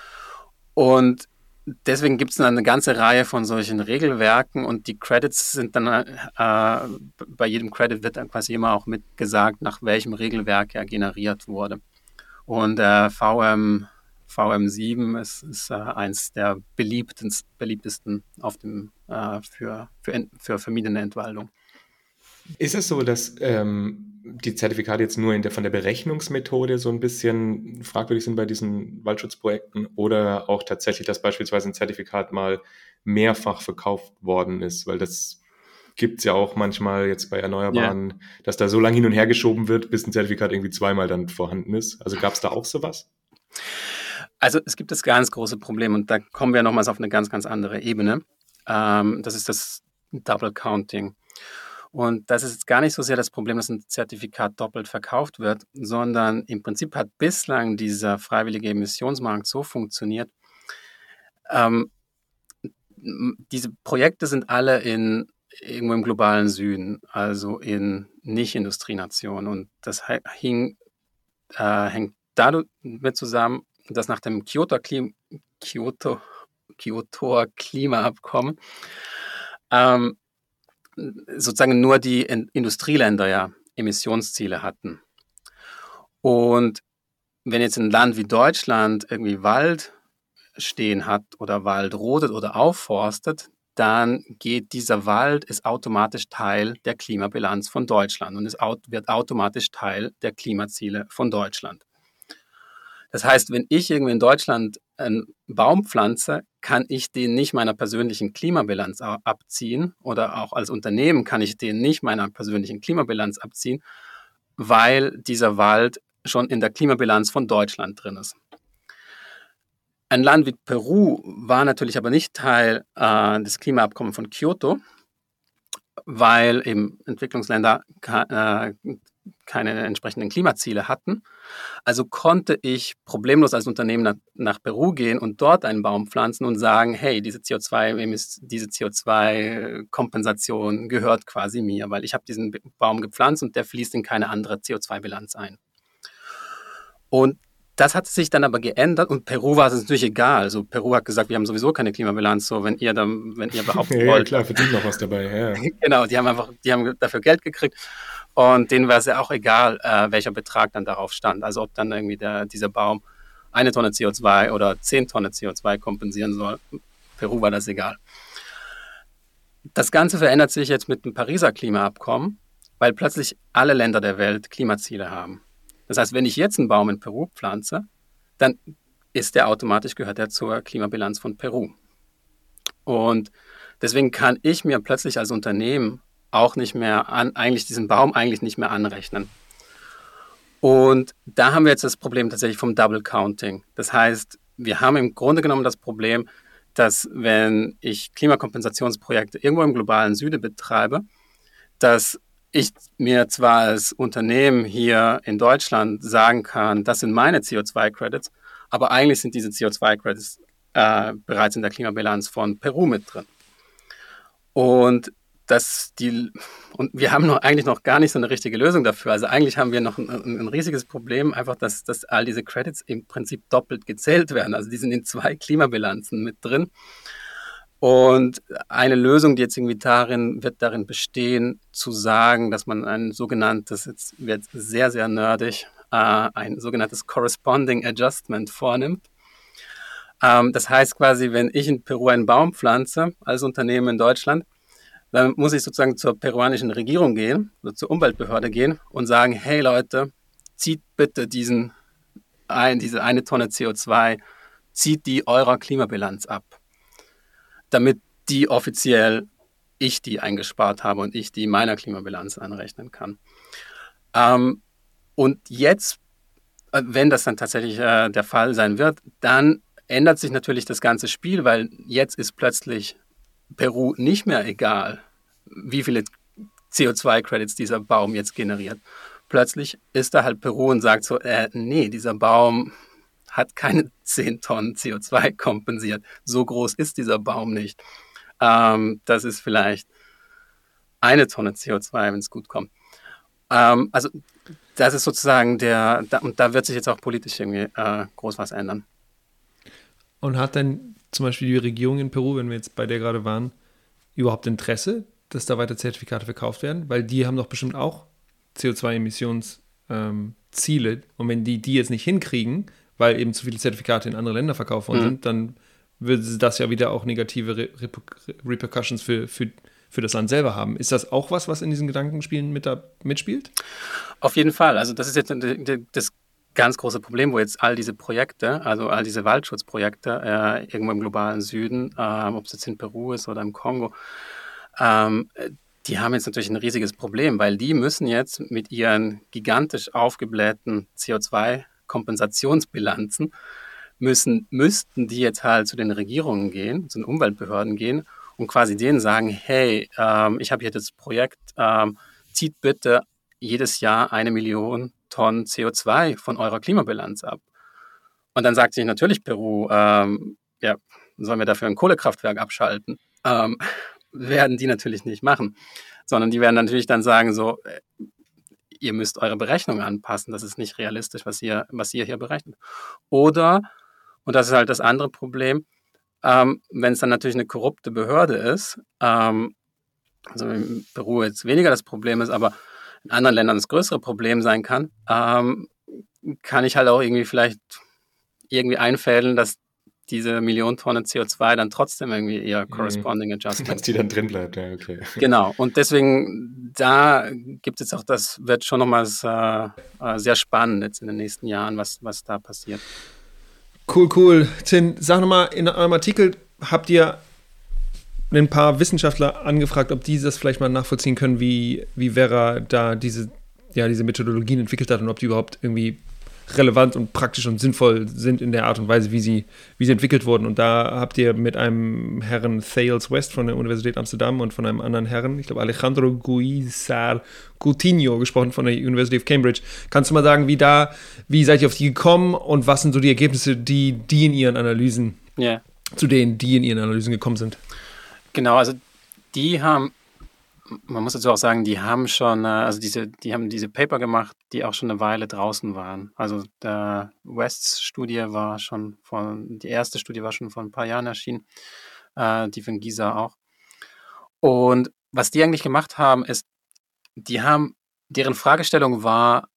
und deswegen gibt es eine ganze Reihe von solchen Regelwerken und die Credits sind dann, äh, bei jedem Credit wird dann quasi immer auch mitgesagt, nach welchem Regelwerk er generiert wurde. Und äh, VM, VM7 ist, ist äh, eins der beliebtesten, auf dem, äh, für, für, für vermiedene Entwaldung. Ist es so, dass ähm, die Zertifikate jetzt nur in der, von der Berechnungsmethode so ein bisschen fragwürdig sind bei diesen Waldschutzprojekten oder auch tatsächlich, dass beispielsweise ein Zertifikat mal mehrfach verkauft worden ist, weil das gibt es ja auch manchmal jetzt bei Erneuerbaren, ja. dass da so lange hin und her geschoben wird, bis ein Zertifikat irgendwie zweimal dann vorhanden ist. Also gab es da auch sowas? Also es gibt das ganz große Problem und da kommen wir nochmals auf eine ganz, ganz andere Ebene. Ähm, das ist das Double Counting. Und das ist gar nicht so sehr das Problem, dass ein Zertifikat doppelt verkauft wird, sondern im Prinzip hat bislang dieser freiwillige Emissionsmarkt so funktioniert. Ähm, diese Projekte sind alle in irgendwo im globalen Süden, also in Nicht-Industrienationen. Und das hing, äh, hängt damit zusammen, dass nach dem Kyoto, Kyoto, Kyoto Klimaabkommen ähm, sozusagen nur die Industrieländer ja Emissionsziele hatten. Und wenn jetzt ein Land wie Deutschland irgendwie Wald stehen hat oder Wald rodet oder aufforstet, dann geht dieser Wald, ist automatisch Teil der Klimabilanz von Deutschland und es wird automatisch Teil der Klimaziele von Deutschland. Das heißt, wenn ich irgendwie in Deutschland einen Baum pflanze, kann ich den nicht meiner persönlichen Klimabilanz abziehen oder auch als Unternehmen kann ich den nicht meiner persönlichen Klimabilanz abziehen, weil dieser Wald schon in der Klimabilanz von Deutschland drin ist. Ein Land wie Peru war natürlich aber nicht Teil äh, des Klimaabkommens von Kyoto, weil eben Entwicklungsländer äh, keine entsprechenden Klimaziele hatten. Also konnte ich problemlos als Unternehmen nach, nach, Peru gehen und dort einen Baum pflanzen und sagen, hey, diese CO2, diese CO2-Kompensation gehört quasi mir, weil ich habe diesen Baum gepflanzt und der fließt in keine andere CO2-Bilanz ein. Und das hat sich dann aber geändert und Peru war es natürlich egal. Also Peru hat gesagt, wir haben sowieso keine Klimabilanz, so wenn ihr dann, wenn ihr behaupten ja, wollt. Ja, klar, verdient noch was dabei. Ja. genau, die haben einfach, die haben dafür Geld gekriegt und denen war es ja auch egal, äh, welcher Betrag dann darauf stand. Also ob dann irgendwie der, dieser Baum eine Tonne CO2 oder zehn Tonnen CO2 kompensieren soll. Peru war das egal. Das Ganze verändert sich jetzt mit dem Pariser Klimaabkommen, weil plötzlich alle Länder der Welt Klimaziele haben. Das heißt, wenn ich jetzt einen Baum in Peru pflanze, dann ist der automatisch, gehört er zur Klimabilanz von Peru. Und deswegen kann ich mir plötzlich als Unternehmen auch nicht mehr an, eigentlich diesen Baum eigentlich nicht mehr anrechnen. Und da haben wir jetzt das Problem tatsächlich vom Double Counting. Das heißt, wir haben im Grunde genommen das Problem, dass wenn ich Klimakompensationsprojekte irgendwo im globalen Süden betreibe, dass ich mir zwar als Unternehmen hier in Deutschland sagen kann, das sind meine CO2-Credits, aber eigentlich sind diese CO2-Credits äh, bereits in der Klimabilanz von Peru mit drin. Und dass die, und wir haben noch, eigentlich noch gar nicht so eine richtige Lösung dafür. Also eigentlich haben wir noch ein, ein riesiges Problem, einfach, dass, dass all diese Credits im Prinzip doppelt gezählt werden. Also die sind in zwei Klimabilanzen mit drin. Und eine Lösung, die jetzt irgendwie darin, wird darin bestehen, zu sagen, dass man ein sogenanntes, jetzt wird sehr, sehr nerdig, äh, ein sogenanntes Corresponding Adjustment vornimmt. Ähm, das heißt quasi, wenn ich in Peru einen Baum pflanze, als Unternehmen in Deutschland, dann muss ich sozusagen zur peruanischen Regierung gehen, oder zur Umweltbehörde gehen und sagen, hey Leute, zieht bitte diesen, ein, diese eine Tonne CO2, zieht die eurer Klimabilanz ab damit die offiziell ich die eingespart habe und ich die meiner Klimabilanz anrechnen kann. Ähm, und jetzt, äh, wenn das dann tatsächlich äh, der Fall sein wird, dann ändert sich natürlich das ganze Spiel, weil jetzt ist plötzlich Peru nicht mehr egal, wie viele CO2-Credits dieser Baum jetzt generiert. Plötzlich ist da halt Peru und sagt so, äh, nee, dieser Baum hat keine 10 Tonnen CO2 kompensiert. So groß ist dieser Baum nicht. Ähm, das ist vielleicht eine Tonne CO2, wenn es gut kommt. Ähm, also das ist sozusagen der, da, und da wird sich jetzt auch politisch irgendwie äh, groß was ändern. Und hat denn zum Beispiel die Regierung in Peru, wenn wir jetzt bei der gerade waren, überhaupt Interesse, dass da weiter Zertifikate verkauft werden? Weil die haben doch bestimmt auch CO2-Emissionsziele. Ähm, und wenn die die jetzt nicht hinkriegen, weil eben zu viele Zertifikate in andere Länder verkauft worden mhm. sind, dann würde das ja wieder auch negative Re Repercussions für, für, für das Land selber haben. Ist das auch was, was in diesen Gedankenspielen mit da, mitspielt? Auf jeden Fall. Also das ist jetzt das ganz große Problem, wo jetzt all diese Projekte, also all diese Waldschutzprojekte äh, irgendwo im globalen Süden, äh, ob es jetzt in Peru ist oder im Kongo, ähm, die haben jetzt natürlich ein riesiges Problem, weil die müssen jetzt mit ihren gigantisch aufgeblähten CO2-Kompensationsbilanzen müssen, müssten die jetzt halt zu den Regierungen gehen, zu den Umweltbehörden gehen und quasi denen sagen, hey, ähm, ich habe hier das Projekt, ähm, zieht bitte jedes Jahr eine Million Tonnen CO2 von eurer Klimabilanz ab. Und dann sagt sich natürlich Peru, ähm, ja, sollen wir dafür ein Kohlekraftwerk abschalten? Ähm, werden die natürlich nicht machen, sondern die werden natürlich dann sagen, so, äh, ihr müsst eure Berechnungen anpassen, das ist nicht realistisch, was ihr, was ihr hier berechnet. Oder, und das ist halt das andere Problem, ähm, wenn es dann natürlich eine korrupte Behörde ist, ähm, also in Peru jetzt weniger das Problem ist, aber in anderen Ländern das größere Problem sein kann, ähm, kann ich halt auch irgendwie vielleicht irgendwie einfädeln, dass diese Million Tonnen CO2 dann trotzdem irgendwie ihr mhm. Corresponding Adjustment. Dass die dann drin bleibt, ja, okay. Genau, und deswegen, da gibt es auch, das wird schon nochmals äh, äh, sehr spannend jetzt in den nächsten Jahren, was, was da passiert. Cool, cool. Tin, sag nochmal, in eurem Artikel habt ihr ein paar Wissenschaftler angefragt, ob die das vielleicht mal nachvollziehen können, wie, wie Vera da diese, ja, diese Methodologien entwickelt hat und ob die überhaupt irgendwie relevant und praktisch und sinnvoll sind in der Art und Weise, wie sie, wie sie entwickelt wurden. Und da habt ihr mit einem Herrn Thales West von der Universität Amsterdam und von einem anderen Herrn, ich glaube Alejandro Guizar Coutinho, gesprochen von der University of Cambridge. Kannst du mal sagen, wie da, wie seid ihr auf die gekommen und was sind so die Ergebnisse, die, die in ihren Analysen, yeah. zu denen die in ihren Analysen gekommen sind? Genau, also die haben man muss dazu auch sagen, die haben schon, äh, also diese, die haben diese Paper gemacht, die auch schon eine Weile draußen waren. Also der Wests-Studie war schon von, die erste Studie war schon vor ein paar Jahren erschienen, äh, die von Gisa auch. Und was die eigentlich gemacht haben, ist, die haben, deren Fragestellung war,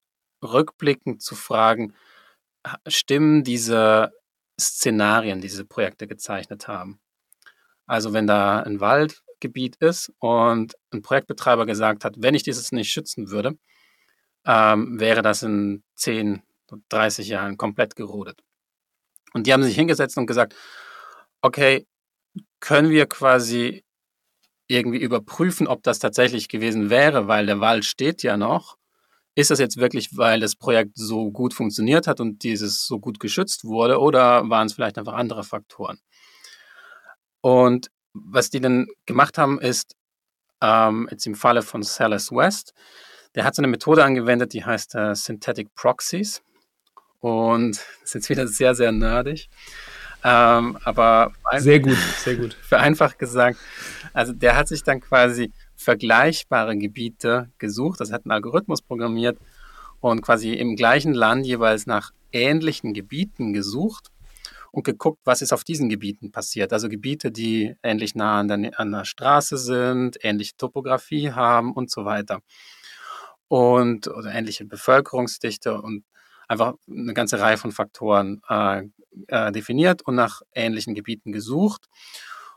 rückblickend zu fragen, stimmen diese Szenarien, die diese Projekte gezeichnet haben? Also wenn da ein Wald Gebiet ist und ein Projektbetreiber gesagt hat, wenn ich dieses nicht schützen würde, ähm, wäre das in 10, 30 Jahren komplett gerodet. Und die haben sich hingesetzt und gesagt, okay, können wir quasi irgendwie überprüfen, ob das tatsächlich gewesen wäre, weil der Wald steht ja noch. Ist das jetzt wirklich, weil das Projekt so gut funktioniert hat und dieses so gut geschützt wurde oder waren es vielleicht einfach andere Faktoren? Und was die dann gemacht haben, ist, ähm, jetzt im Falle von Salas West, der hat so eine Methode angewendet, die heißt äh, Synthetic Proxies. Und das ist jetzt wieder sehr, sehr nerdig. Ähm, aber sehr gut, sehr gut. Vereinfacht gesagt, also der hat sich dann quasi vergleichbare Gebiete gesucht, das hat einen Algorithmus programmiert und quasi im gleichen Land jeweils nach ähnlichen Gebieten gesucht und geguckt, was ist auf diesen Gebieten passiert. Also Gebiete, die ähnlich nah an der, an der Straße sind, ähnliche Topografie haben und so weiter. Und oder ähnliche Bevölkerungsdichte und einfach eine ganze Reihe von Faktoren äh, äh, definiert und nach ähnlichen Gebieten gesucht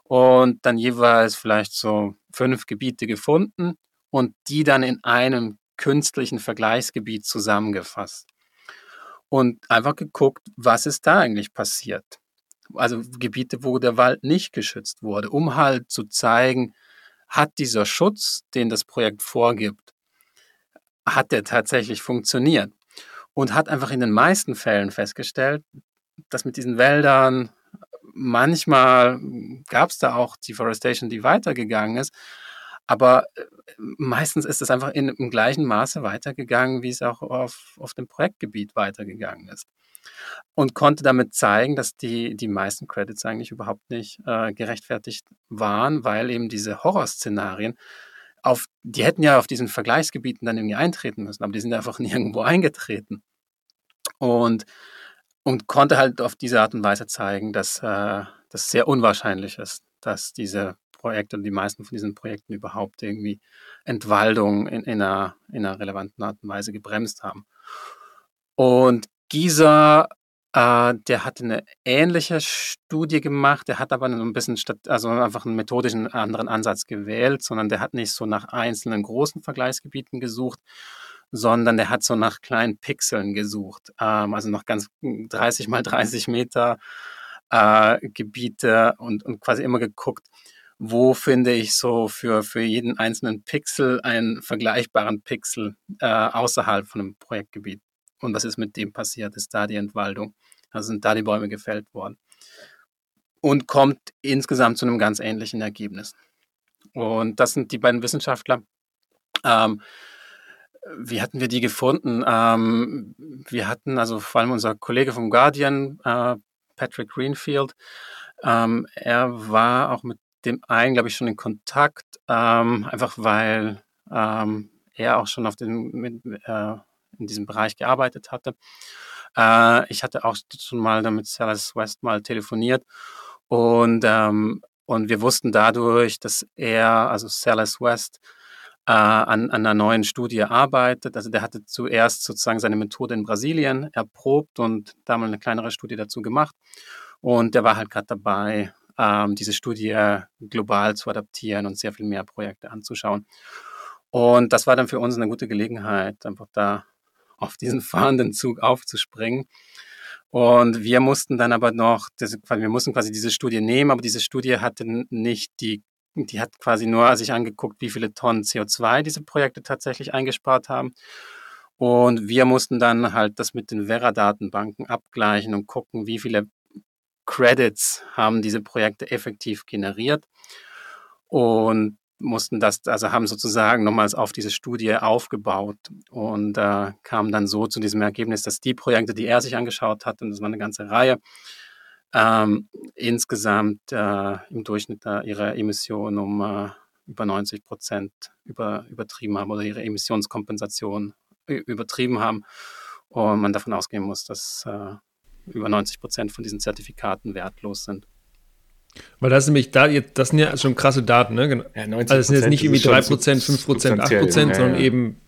und dann jeweils vielleicht so fünf Gebiete gefunden und die dann in einem künstlichen Vergleichsgebiet zusammengefasst und einfach geguckt, was ist da eigentlich passiert. Also Gebiete, wo der Wald nicht geschützt wurde, um halt zu zeigen, hat dieser Schutz, den das Projekt vorgibt, hat der tatsächlich funktioniert. Und hat einfach in den meisten Fällen festgestellt, dass mit diesen Wäldern manchmal gab es da auch Deforestation, die weitergegangen ist, aber äh, meistens ist es einfach in, im gleichen Maße weitergegangen, wie es auch auf, auf dem Projektgebiet weitergegangen ist. Und konnte damit zeigen, dass die, die meisten Credits eigentlich überhaupt nicht äh, gerechtfertigt waren, weil eben diese Horrorszenarien auf, die hätten ja auf diesen Vergleichsgebieten dann irgendwie eintreten müssen, aber die sind einfach nirgendwo eingetreten. Und, und konnte halt auf diese Art und Weise zeigen, dass äh, das sehr unwahrscheinlich ist, dass diese Projekte und die meisten von diesen Projekten überhaupt irgendwie Entwaldung in, in, einer, in einer relevanten Art und Weise gebremst haben. Und Gieser, äh, der hat eine ähnliche Studie gemacht, der hat aber ein bisschen, statt, also einfach einen methodischen anderen Ansatz gewählt, sondern der hat nicht so nach einzelnen großen Vergleichsgebieten gesucht, sondern der hat so nach kleinen Pixeln gesucht, ähm, also noch ganz 30 mal 30 Meter äh, Gebiete und, und quasi immer geguckt, wo finde ich so für, für jeden einzelnen Pixel einen vergleichbaren Pixel äh, außerhalb von einem Projektgebiet. Und was ist mit dem passiert? Ist da die Entwaldung? Also sind da die Bäume gefällt worden? Und kommt insgesamt zu einem ganz ähnlichen Ergebnis. Und das sind die beiden Wissenschaftler. Ähm, wie hatten wir die gefunden? Ähm, wir hatten also vor allem unser Kollege vom Guardian, äh, Patrick Greenfield, ähm, er war auch mit dem einen, glaube ich, schon in Kontakt, ähm, einfach weil ähm, er auch schon auf den, mit, äh, in diesem Bereich gearbeitet hatte. Äh, ich hatte auch schon mal damit Silas West mal telefoniert und, ähm, und wir wussten dadurch, dass er, also Silas West, äh, an, an einer neuen Studie arbeitet. Also der hatte zuerst sozusagen seine Methode in Brasilien erprobt und da mal eine kleinere Studie dazu gemacht. Und der war halt gerade dabei, ähm, diese Studie global zu adaptieren und sehr viel mehr Projekte anzuschauen. Und das war dann für uns eine gute Gelegenheit, einfach da auf diesen fahrenden Zug aufzuspringen. Und wir mussten dann aber noch, wir mussten quasi diese Studie nehmen, aber diese Studie hatte nicht die, die hat quasi nur sich angeguckt, wie viele Tonnen CO2 diese Projekte tatsächlich eingespart haben. Und wir mussten dann halt das mit den Vera-Datenbanken abgleichen und gucken, wie viele Credits haben diese Projekte effektiv generiert und mussten das, also haben sozusagen nochmals auf diese Studie aufgebaut. Und äh, kamen dann so zu diesem Ergebnis, dass die Projekte, die er sich angeschaut hat, und das war eine ganze Reihe, ähm, insgesamt äh, im Durchschnitt äh, ihre Emissionen um äh, über 90 Prozent über, übertrieben haben oder ihre Emissionskompensation übertrieben haben. Und man davon ausgehen muss, dass äh, über 90 Prozent von diesen Zertifikaten wertlos sind. Weil das ist nämlich, da, das sind ja schon krasse Daten, ne? Ja, also das sind jetzt nicht irgendwie 3%, 5%, 8%, ja, sondern ja. eben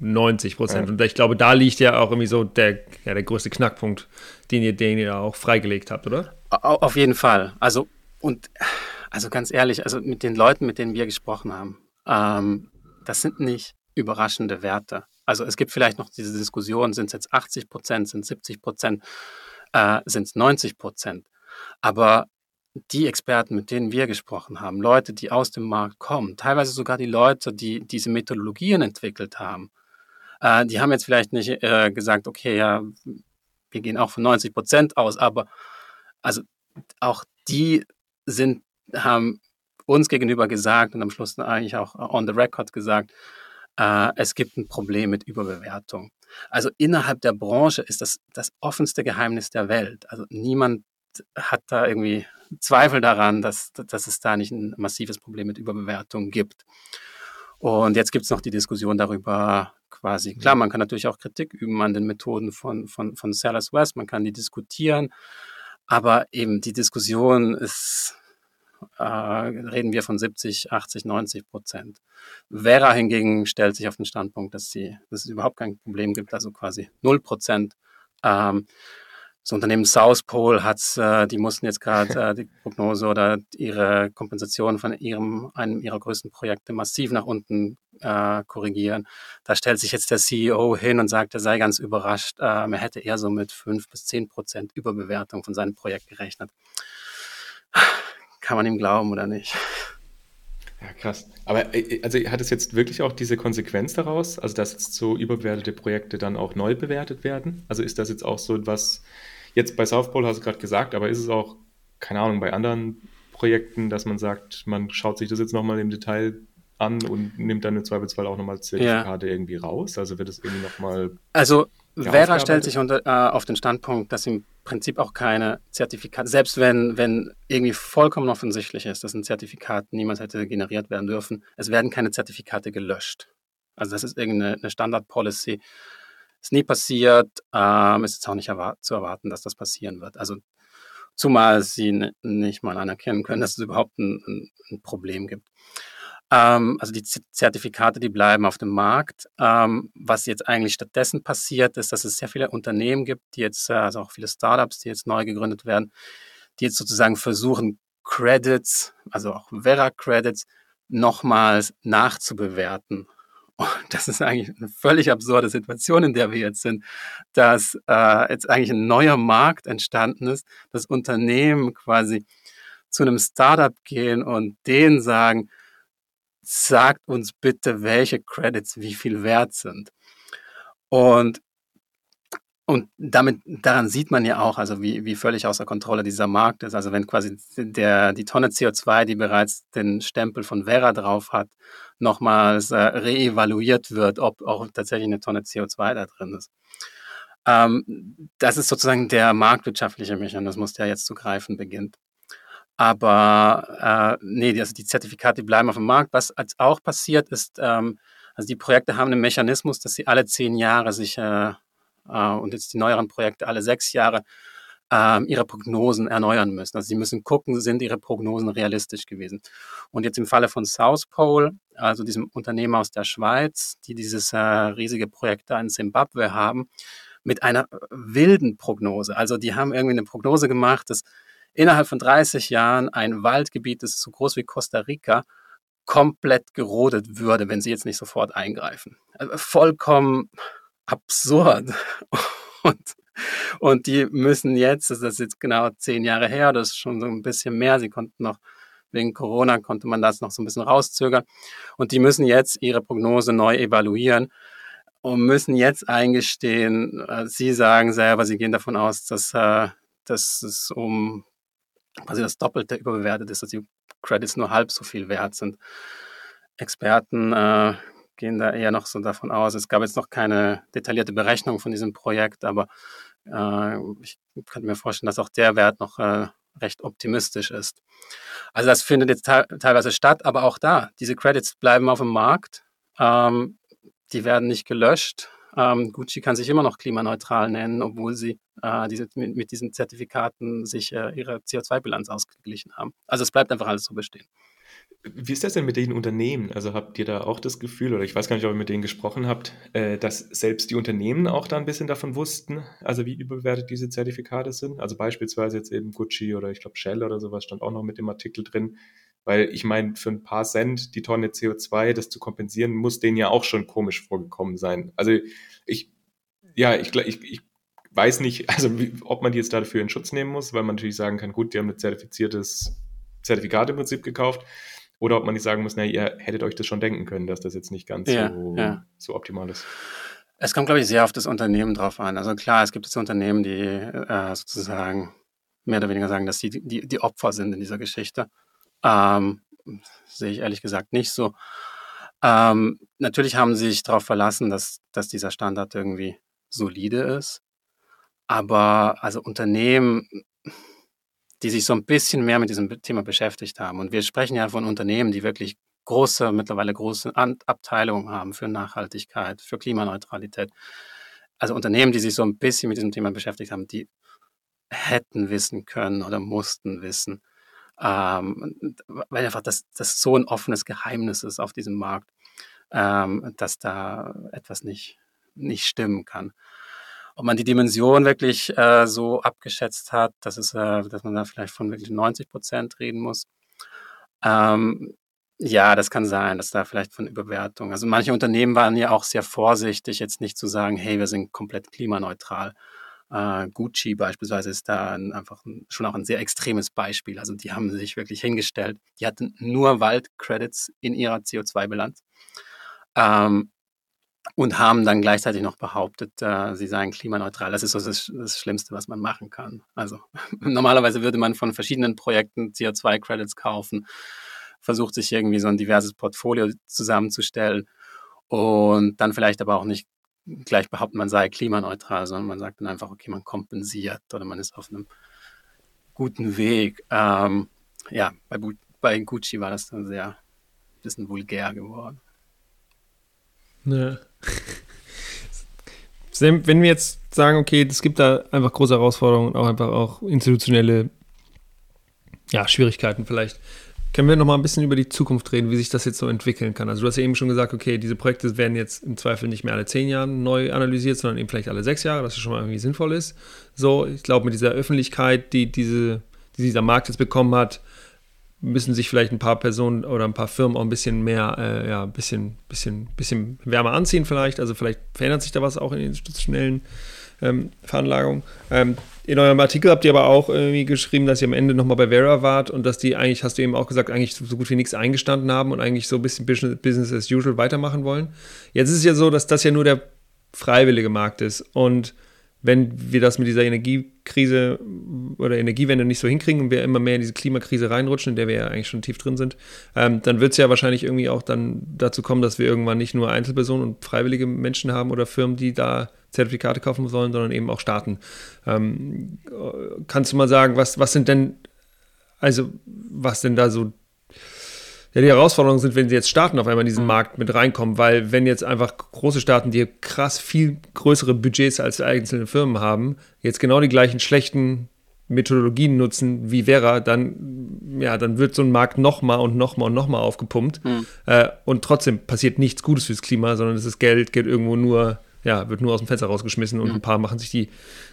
90 Prozent. Und ich glaube, da liegt ja auch irgendwie so der, ja, der größte Knackpunkt, den ihr, den ihr auch freigelegt habt, oder? Auf jeden Fall. Also, und also ganz ehrlich, also mit den Leuten, mit denen wir gesprochen haben, ähm, das sind nicht überraschende Werte. Also es gibt vielleicht noch diese Diskussion, sind es jetzt 80 Prozent, sind es 70 Prozent? Äh, sind es 90 Prozent. Aber die Experten, mit denen wir gesprochen haben, Leute, die aus dem Markt kommen, teilweise sogar die Leute, die diese Methodologien entwickelt haben, äh, die haben jetzt vielleicht nicht äh, gesagt, okay, ja, wir gehen auch von 90 Prozent aus, aber also auch die sind, haben uns gegenüber gesagt und am Schluss eigentlich auch on the record gesagt, äh, es gibt ein Problem mit Überbewertung. Also innerhalb der Branche ist das das offenste Geheimnis der Welt. Also niemand hat da irgendwie Zweifel daran, dass, dass es da nicht ein massives Problem mit Überbewertung gibt. Und jetzt gibt es noch die Diskussion darüber, quasi, klar, man kann natürlich auch Kritik üben an den Methoden von, von, von Sellers West, man kann die diskutieren, aber eben die Diskussion ist äh, reden wir von 70, 80, 90 Prozent. Vera hingegen stellt sich auf den Standpunkt, dass, sie, dass es überhaupt kein Problem gibt, also quasi 0 Prozent. Ähm, das Unternehmen South Pole hat, äh, die mussten jetzt gerade äh, die Prognose oder ihre Kompensation von ihrem, einem ihrer größten Projekte massiv nach unten äh, korrigieren. Da stellt sich jetzt der CEO hin und sagt, er sei ganz überrascht, äh, er hätte eher so mit 5 bis 10 Prozent Überbewertung von seinem Projekt gerechnet kann man ihm glauben oder nicht. Ja, krass. Aber äh, also hat es jetzt wirklich auch diese Konsequenz daraus, also dass jetzt so überbewertete Projekte dann auch neu bewertet werden? Also ist das jetzt auch so was, jetzt bei South Pole hast du gerade gesagt, aber ist es auch, keine Ahnung, bei anderen Projekten, dass man sagt, man schaut sich das jetzt nochmal im Detail an und nimmt dann im Zweifelsfall auch nochmal Zertifikate ja. irgendwie raus? Also wird es irgendwie nochmal. Also Vera stellt sich unter, äh, auf den Standpunkt, dass im Prinzip auch keine Zertifikate, selbst wenn, wenn irgendwie vollkommen offensichtlich ist, dass ein Zertifikat niemals hätte generiert werden dürfen, es werden keine Zertifikate gelöscht. Also das ist irgendeine Standard-Policy. Ist nie passiert, ähm, ist jetzt auch nicht erwart zu erwarten, dass das passieren wird. Also zumal sie nicht mal anerkennen können, dass es überhaupt ein, ein, ein Problem gibt. Ähm, also die Zertifikate, die bleiben auf dem Markt. Ähm, was jetzt eigentlich stattdessen passiert, ist, dass es sehr viele Unternehmen gibt, die jetzt, äh, also auch viele Startups, die jetzt neu gegründet werden, die jetzt sozusagen versuchen, Credits, also auch Vera-Credits, nochmals nachzubewerten. Und das ist eigentlich eine völlig absurde Situation, in der wir jetzt sind, dass äh, jetzt eigentlich ein neuer Markt entstanden ist, das Unternehmen quasi zu einem Startup gehen und denen sagen, sagt uns bitte, welche Credits wie viel wert sind. Und und damit, daran sieht man ja auch, also wie, wie völlig außer Kontrolle dieser Markt ist. Also wenn quasi der, die Tonne CO2, die bereits den Stempel von Vera drauf hat, nochmals äh, reevaluiert wird, ob auch tatsächlich eine Tonne CO2 da drin ist. Ähm, das ist sozusagen der marktwirtschaftliche Mechanismus, der jetzt zu greifen beginnt. Aber äh, nee, also die Zertifikate bleiben auf dem Markt. Was als auch passiert ist, ähm, also die Projekte haben einen Mechanismus, dass sie alle zehn Jahre sich äh, äh, und jetzt die neueren Projekte alle sechs Jahre äh, ihre Prognosen erneuern müssen. Also sie müssen gucken, sind ihre Prognosen realistisch gewesen. Und jetzt im Falle von South Pole, also diesem Unternehmen aus der Schweiz, die dieses äh, riesige Projekt da in Zimbabwe haben, mit einer wilden Prognose. Also die haben irgendwie eine Prognose gemacht, dass innerhalb von 30 Jahren ein Waldgebiet, das ist so groß wie Costa Rica, komplett gerodet würde, wenn sie jetzt nicht sofort eingreifen. Also vollkommen absurd. Und, und die müssen jetzt, das ist jetzt genau zehn Jahre her, das ist schon so ein bisschen mehr, sie konnten noch, wegen Corona konnte man das noch so ein bisschen rauszögern. Und die müssen jetzt ihre Prognose neu evaluieren und müssen jetzt eingestehen, äh, sie sagen selber, sie gehen davon aus, dass, äh, dass es um quasi das Doppelte überbewertet ist, dass die Credits nur halb so viel wert sind. Experten äh, gehen da eher noch so davon aus. Es gab jetzt noch keine detaillierte Berechnung von diesem Projekt, aber äh, ich könnte mir vorstellen, dass auch der Wert noch äh, recht optimistisch ist. Also das findet jetzt teilweise statt, aber auch da, diese Credits bleiben auf dem Markt. Ähm, die werden nicht gelöscht. Ähm, Gucci kann sich immer noch klimaneutral nennen, obwohl sie äh, diese, mit, mit, diesen Zertifikaten sich äh, ihre CO2-Bilanz ausgeglichen haben. Also es bleibt einfach alles so bestehen. Wie ist das denn mit den Unternehmen? Also habt ihr da auch das Gefühl, oder ich weiß gar nicht, ob ihr mit denen gesprochen habt, äh, dass selbst die Unternehmen auch da ein bisschen davon wussten, also wie überbewertet diese Zertifikate sind? Also beispielsweise jetzt eben Gucci oder ich glaube Shell oder sowas stand auch noch mit dem Artikel drin. Weil ich meine, für ein paar Cent die Tonne CO2, das zu kompensieren, muss denen ja auch schon komisch vorgekommen sein. Also ich, ja, ich, ich, ich weiß nicht, also wie, ob man die jetzt dafür in Schutz nehmen muss, weil man natürlich sagen kann, gut, die haben ein zertifiziertes Zertifikat im Prinzip gekauft. Oder ob man nicht sagen muss, na, ihr hättet euch das schon denken können, dass das jetzt nicht ganz ja, so, ja. so optimal ist. Es kommt, glaube ich, sehr auf das Unternehmen drauf an. Also klar, es gibt jetzt Unternehmen, die äh, sozusagen mehr oder weniger sagen, dass sie die, die Opfer sind in dieser Geschichte. Ähm, sehe ich ehrlich gesagt nicht so. Ähm, natürlich haben sie sich darauf verlassen, dass, dass dieser Standard irgendwie solide ist. Aber also Unternehmen, die sich so ein bisschen mehr mit diesem Thema beschäftigt haben. Und wir sprechen ja von Unternehmen, die wirklich große, mittlerweile große Abteilungen haben für Nachhaltigkeit, für Klimaneutralität. Also Unternehmen, die sich so ein bisschen mit diesem Thema beschäftigt haben, die hätten wissen können oder mussten wissen, ähm, weil einfach das, das so ein offenes Geheimnis ist auf diesem Markt, ähm, dass da etwas nicht, nicht stimmen kann. Ob man die Dimension wirklich äh, so abgeschätzt hat, dass, es, äh, dass man da vielleicht von wirklich 90 Prozent reden muss. Ähm, ja, das kann sein, dass da vielleicht von Überwertung. Also manche Unternehmen waren ja auch sehr vorsichtig, jetzt nicht zu sagen, hey, wir sind komplett klimaneutral. Äh, Gucci beispielsweise ist da ein, einfach ein, schon auch ein sehr extremes Beispiel. Also die haben sich wirklich hingestellt. Die hatten nur Waldcredits in ihrer CO2-Bilanz ähm, und haben dann gleichzeitig noch behauptet, äh, sie seien klimaneutral. Das ist so das, das Schlimmste, was man machen kann. Also normalerweise würde man von verschiedenen Projekten CO2-Credits kaufen, versucht sich irgendwie so ein diverses Portfolio zusammenzustellen und dann vielleicht aber auch nicht gleich behaupten, man sei klimaneutral, sondern man sagt dann einfach, okay, man kompensiert oder man ist auf einem guten Weg. Ähm, ja, bei, bei Gucci war das dann sehr ein bisschen vulgär geworden. Ja. Wenn wir jetzt sagen, okay, es gibt da einfach große Herausforderungen und auch einfach auch institutionelle ja, Schwierigkeiten vielleicht. Können wir noch mal ein bisschen über die Zukunft reden, wie sich das jetzt so entwickeln kann? Also du hast ja eben schon gesagt, okay, diese Projekte werden jetzt im Zweifel nicht mehr alle zehn Jahre neu analysiert, sondern eben vielleicht alle sechs Jahre, was schon mal irgendwie sinnvoll ist. So, ich glaube, mit dieser Öffentlichkeit, die, diese, die dieser Markt jetzt bekommen hat, müssen sich vielleicht ein paar Personen oder ein paar Firmen auch ein bisschen mehr, äh, ja, ein bisschen, bisschen, bisschen wärmer anziehen vielleicht. Also vielleicht verändert sich da was auch in den institutionellen ähm, Veranlagung. Ähm, in eurem Artikel habt ihr aber auch irgendwie geschrieben, dass ihr am Ende nochmal bei Vera wart und dass die eigentlich, hast du eben auch gesagt, eigentlich so gut wie nichts eingestanden haben und eigentlich so ein bisschen Business as usual weitermachen wollen. Jetzt ist es ja so, dass das ja nur der freiwillige Markt ist und wenn wir das mit dieser Energiekrise oder Energiewende nicht so hinkriegen und wir immer mehr in diese Klimakrise reinrutschen, in der wir ja eigentlich schon tief drin sind, ähm, dann wird es ja wahrscheinlich irgendwie auch dann dazu kommen, dass wir irgendwann nicht nur Einzelpersonen und freiwillige Menschen haben oder Firmen, die da Zertifikate kaufen sollen, sondern eben auch Staaten. Ähm, kannst du mal sagen, was, was sind denn, also was denn da so ja, die Herausforderungen sind, wenn sie jetzt Staaten auf einmal in diesen mhm. Markt mit reinkommen, weil wenn jetzt einfach große Staaten, die krass viel größere Budgets als einzelne Firmen haben, jetzt genau die gleichen schlechten Methodologien nutzen wie Vera, dann, ja, dann wird so ein Markt nochmal und nochmal und nochmal aufgepumpt. Mhm. Äh, und trotzdem passiert nichts Gutes fürs Klima, sondern es ist Geld, geht irgendwo nur ja, wird nur aus dem Fenster rausgeschmissen und mhm. ein paar machen sich die,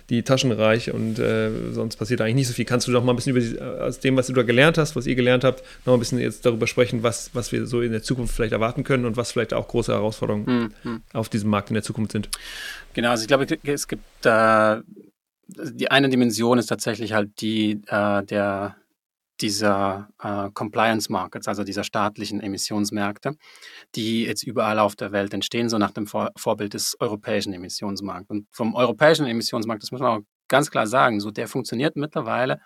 die Taschen reich und äh, sonst passiert eigentlich nicht so viel. Kannst du doch mal ein bisschen über die, aus dem, was du da gelernt hast, was ihr gelernt habt, noch ein bisschen jetzt darüber sprechen, was, was wir so in der Zukunft vielleicht erwarten können und was vielleicht auch große Herausforderungen mhm. auf diesem Markt in der Zukunft sind? Genau, also ich glaube, es gibt äh, die eine Dimension ist tatsächlich halt die äh, der dieser äh, Compliance Markets, also dieser staatlichen Emissionsmärkte, die jetzt überall auf der Welt entstehen, so nach dem Vor Vorbild des europäischen Emissionsmarkts. Und vom europäischen Emissionsmarkt, das muss man auch ganz klar sagen, so der funktioniert mittlerweile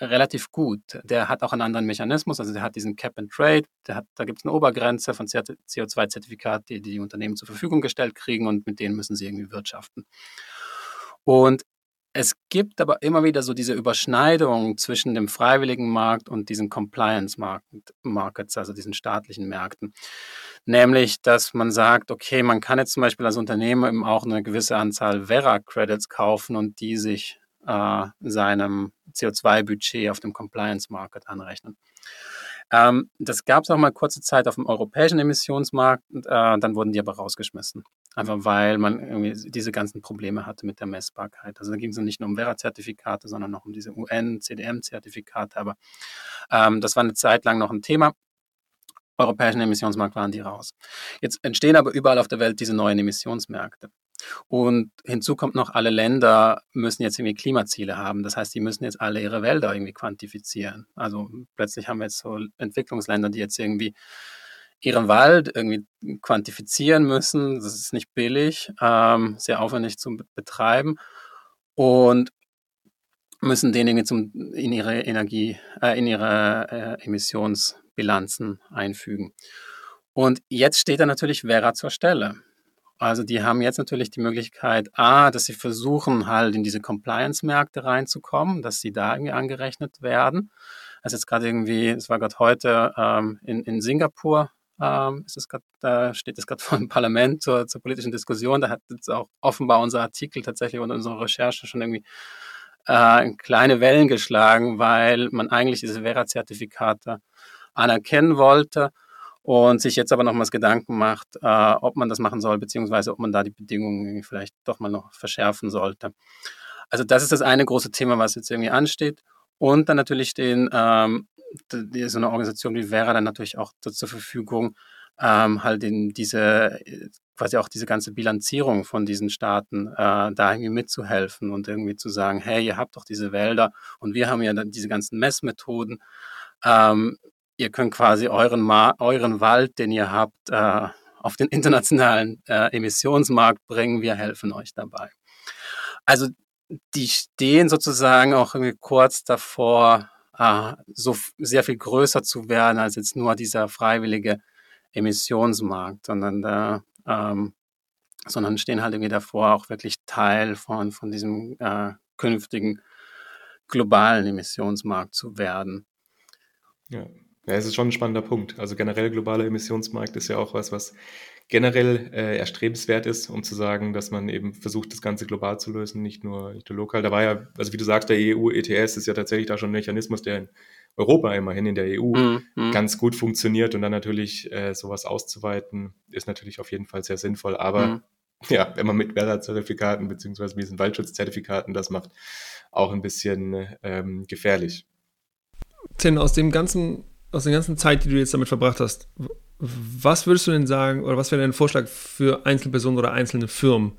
relativ gut. Der hat auch einen anderen Mechanismus, also der hat diesen Cap and Trade, hat, da gibt es eine Obergrenze von CO2-Zertifikaten, die die Unternehmen zur Verfügung gestellt kriegen und mit denen müssen sie irgendwie wirtschaften. Und es gibt aber immer wieder so diese Überschneidung zwischen dem freiwilligen Markt und diesen Compliance Markets, also diesen staatlichen Märkten. Nämlich, dass man sagt, okay, man kann jetzt zum Beispiel als Unternehmen eben auch eine gewisse Anzahl Vera-Credits kaufen und die sich äh, seinem CO2-Budget auf dem Compliance Market anrechnen. Ähm, das gab es auch mal kurze Zeit auf dem europäischen Emissionsmarkt, äh, dann wurden die aber rausgeschmissen. Einfach weil man irgendwie diese ganzen Probleme hatte mit der Messbarkeit. Also da ging es nicht nur um Vera-Zertifikate, sondern noch um diese UN-CDM-Zertifikate. Aber ähm, das war eine Zeit lang noch ein Thema. Europäischen Emissionsmarkt waren die raus. Jetzt entstehen aber überall auf der Welt diese neuen Emissionsmärkte. Und hinzu kommt noch, alle Länder müssen jetzt irgendwie Klimaziele haben. Das heißt, die müssen jetzt alle ihre Wälder irgendwie quantifizieren. Also plötzlich haben wir jetzt so Entwicklungsländer, die jetzt irgendwie ihren Wald irgendwie quantifizieren müssen. Das ist nicht billig, ähm, sehr aufwendig zu betreiben und müssen den irgendwie zum, in ihre Energie, äh, in ihre äh, Emissionsbilanzen einfügen. Und jetzt steht da natürlich Vera zur Stelle. Also die haben jetzt natürlich die Möglichkeit, A, dass sie versuchen halt in diese Compliance-Märkte reinzukommen, dass sie da irgendwie angerechnet werden. Also jetzt gerade irgendwie, es war gerade heute ähm, in, in Singapur, ähm, ist es grad, da steht es gerade vor dem Parlament zur, zur politischen Diskussion. Da hat jetzt auch offenbar unser Artikel tatsächlich und unsere Recherche schon irgendwie äh, kleine Wellen geschlagen, weil man eigentlich diese Vera-Zertifikate anerkennen wollte und sich jetzt aber nochmals Gedanken macht, äh, ob man das machen soll, beziehungsweise ob man da die Bedingungen vielleicht doch mal noch verschärfen sollte. Also das ist das eine große Thema, was jetzt irgendwie ansteht. Und dann natürlich stehen ähm, so eine Organisation wie Vera dann natürlich auch zur Verfügung, ähm, halt in diese quasi auch diese ganze Bilanzierung von diesen Staaten äh, da irgendwie mitzuhelfen und irgendwie zu sagen, hey, ihr habt doch diese Wälder und wir haben ja dann diese ganzen Messmethoden. Ähm, ihr könnt quasi euren, Ma euren Wald, den ihr habt, äh, auf den internationalen äh, Emissionsmarkt bringen. Wir helfen euch dabei. Also die stehen sozusagen auch irgendwie kurz davor, äh, so sehr viel größer zu werden als jetzt nur dieser freiwillige Emissionsmarkt, sondern da ähm, sondern stehen halt irgendwie davor, auch wirklich Teil von, von diesem äh, künftigen globalen Emissionsmarkt zu werden. Ja. Ja, es ist schon ein spannender Punkt. Also generell globaler Emissionsmarkt ist ja auch was, was generell äh, erstrebenswert ist, um zu sagen, dass man eben versucht, das Ganze global zu lösen, nicht nur, nicht nur lokal. Da war ja, also wie du sagst, der EU-ETS ist ja tatsächlich da schon ein Mechanismus, der in Europa immerhin in der EU mm, mm. ganz gut funktioniert und dann natürlich äh, sowas auszuweiten, ist natürlich auf jeden Fall sehr sinnvoll. Aber mm. ja, wenn man mit Werra-Zertifikaten beziehungsweise mit diesen Waldschutzzertifikaten das macht, auch ein bisschen ähm, gefährlich. Tim, aus dem ganzen aus der ganzen Zeit, die du jetzt damit verbracht hast, was würdest du denn sagen, oder was wäre dein Vorschlag für Einzelpersonen oder einzelne Firmen,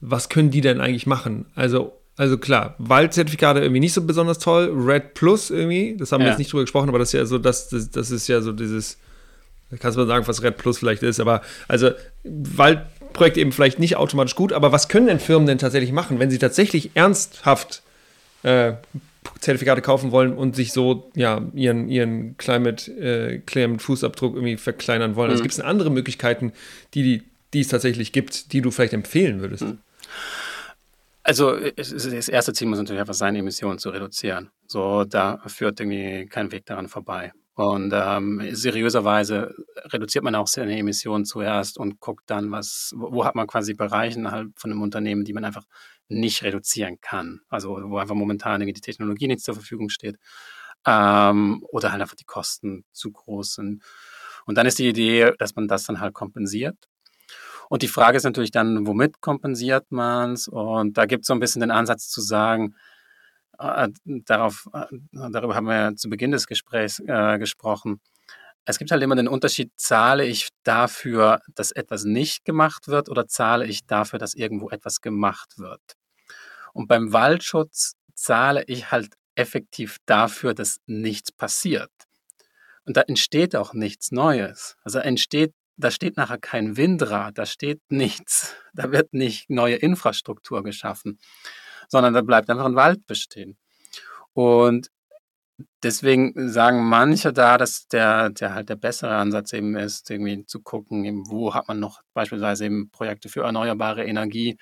was können die denn eigentlich machen? Also, also klar, Waldzertifikate irgendwie nicht so besonders toll, Red Plus irgendwie, das haben ja. wir jetzt nicht drüber gesprochen, aber das ist ja so, das, das, das ist ja so dieses, kannst du mal sagen, was Red Plus vielleicht ist, aber also Waldprojekt eben vielleicht nicht automatisch gut, aber was können denn Firmen denn tatsächlich machen, wenn sie tatsächlich ernsthaft äh, Zertifikate kaufen wollen und sich so ja ihren, ihren Climate, äh, Climate Fußabdruck irgendwie verkleinern wollen. Also mhm. Also gibt es andere Möglichkeiten, die, die, die es tatsächlich gibt, die du vielleicht empfehlen würdest? Mhm. Also das erste Ziel muss natürlich einfach sein, Emissionen zu reduzieren. So, da führt irgendwie kein Weg daran vorbei. Und ähm, seriöserweise reduziert man auch seine Emissionen zuerst und guckt dann, was, wo, wo hat man quasi Bereiche innerhalb von einem Unternehmen, die man einfach nicht reduzieren kann. Also wo einfach momentan die Technologie nicht zur Verfügung steht ähm, oder halt einfach die Kosten zu groß sind. Und dann ist die Idee, dass man das dann halt kompensiert. Und die Frage ist natürlich dann, womit kompensiert man es? Und da gibt es so ein bisschen den Ansatz zu sagen, äh, darauf, äh, darüber haben wir ja zu Beginn des Gesprächs äh, gesprochen. Es gibt halt immer den Unterschied, zahle ich dafür, dass etwas nicht gemacht wird oder zahle ich dafür, dass irgendwo etwas gemacht wird. Und beim Waldschutz zahle ich halt effektiv dafür, dass nichts passiert. Und da entsteht auch nichts Neues. Also entsteht, da steht nachher kein Windrad, da steht nichts, da wird nicht neue Infrastruktur geschaffen, sondern da bleibt einfach ein Wald bestehen. Und deswegen sagen manche da, dass der, der halt der bessere Ansatz eben ist, irgendwie zu gucken, eben, wo hat man noch beispielsweise eben Projekte für erneuerbare Energie,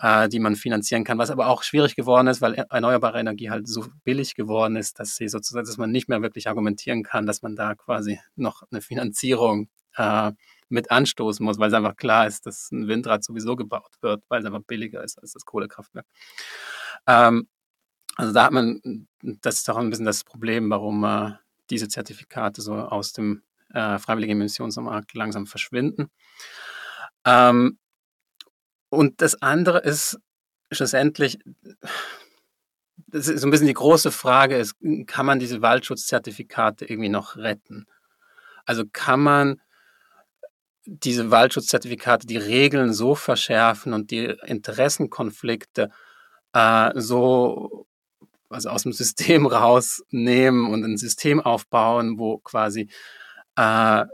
äh, die man finanzieren kann, was aber auch schwierig geworden ist, weil erneuerbare Energie halt so billig geworden ist, dass sie sozusagen, dass man nicht mehr wirklich argumentieren kann, dass man da quasi noch eine Finanzierung äh, mit anstoßen muss, weil es einfach klar ist, dass ein Windrad sowieso gebaut wird, weil es einfach billiger ist als das Kohlekraftwerk. Ähm, also da hat man, das ist auch ein bisschen das Problem, warum äh, diese Zertifikate so aus dem äh, freiwilligen Emissionsmarkt langsam verschwinden. Ähm, und das andere ist schlussendlich, das ist so ein bisschen die große Frage ist, kann man diese Waldschutzzertifikate irgendwie noch retten? Also kann man diese Waldschutzzertifikate, die Regeln so verschärfen und die Interessenkonflikte äh, so also aus dem System rausnehmen und ein System aufbauen, wo quasi äh,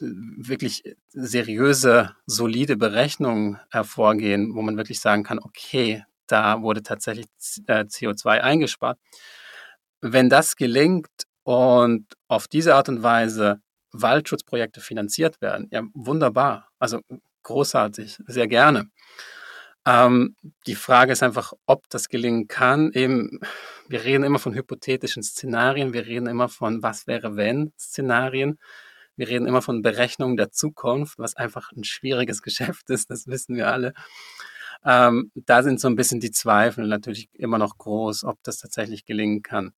wirklich seriöse, solide Berechnungen hervorgehen, wo man wirklich sagen kann, okay, da wurde tatsächlich CO2 äh, eingespart. Wenn das gelingt und auf diese Art und Weise Waldschutzprojekte finanziert werden, ja, wunderbar. Also großartig, sehr gerne. Ähm, die Frage ist einfach, ob das gelingen kann. Eben, wir reden immer von hypothetischen Szenarien, wir reden immer von was wäre wenn Szenarien. Wir reden immer von Berechnungen der Zukunft, was einfach ein schwieriges Geschäft ist, das wissen wir alle. Ähm, da sind so ein bisschen die Zweifel natürlich immer noch groß, ob das tatsächlich gelingen kann.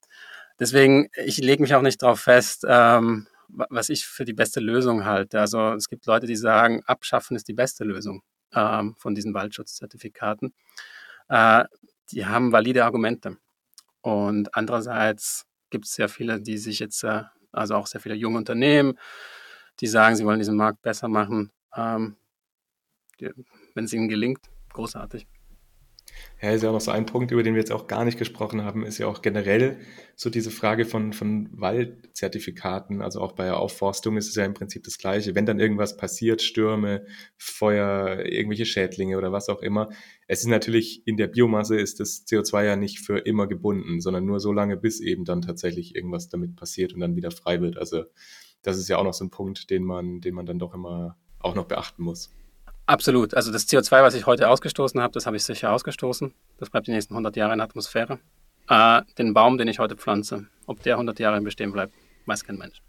Deswegen, ich lege mich auch nicht darauf fest, ähm, was ich für die beste Lösung halte. Also es gibt Leute, die sagen, abschaffen ist die beste Lösung ähm, von diesen Waldschutzzertifikaten. Äh, die haben valide Argumente. Und andererseits gibt es sehr viele, die sich jetzt äh, also auch sehr viele junge Unternehmen, die sagen, sie wollen diesen Markt besser machen. Ähm, wenn es ihnen gelingt, großartig. Ja, ist ja auch noch so ein Punkt, über den wir jetzt auch gar nicht gesprochen haben, ist ja auch generell so diese Frage von, von Waldzertifikaten. Also auch bei der Aufforstung ist es ja im Prinzip das Gleiche. Wenn dann irgendwas passiert, Stürme, Feuer, irgendwelche Schädlinge oder was auch immer. Es ist natürlich, in der Biomasse ist das CO2 ja nicht für immer gebunden, sondern nur so lange, bis eben dann tatsächlich irgendwas damit passiert und dann wieder frei wird. Also das ist ja auch noch so ein Punkt, den man, den man dann doch immer auch noch beachten muss. Absolut. Also das CO2, was ich heute ausgestoßen habe, das habe ich sicher ausgestoßen. Das bleibt die nächsten 100 Jahre in der Atmosphäre. Äh, den Baum, den ich heute pflanze, ob der 100 Jahre bestehen bleibt, weiß kein Mensch.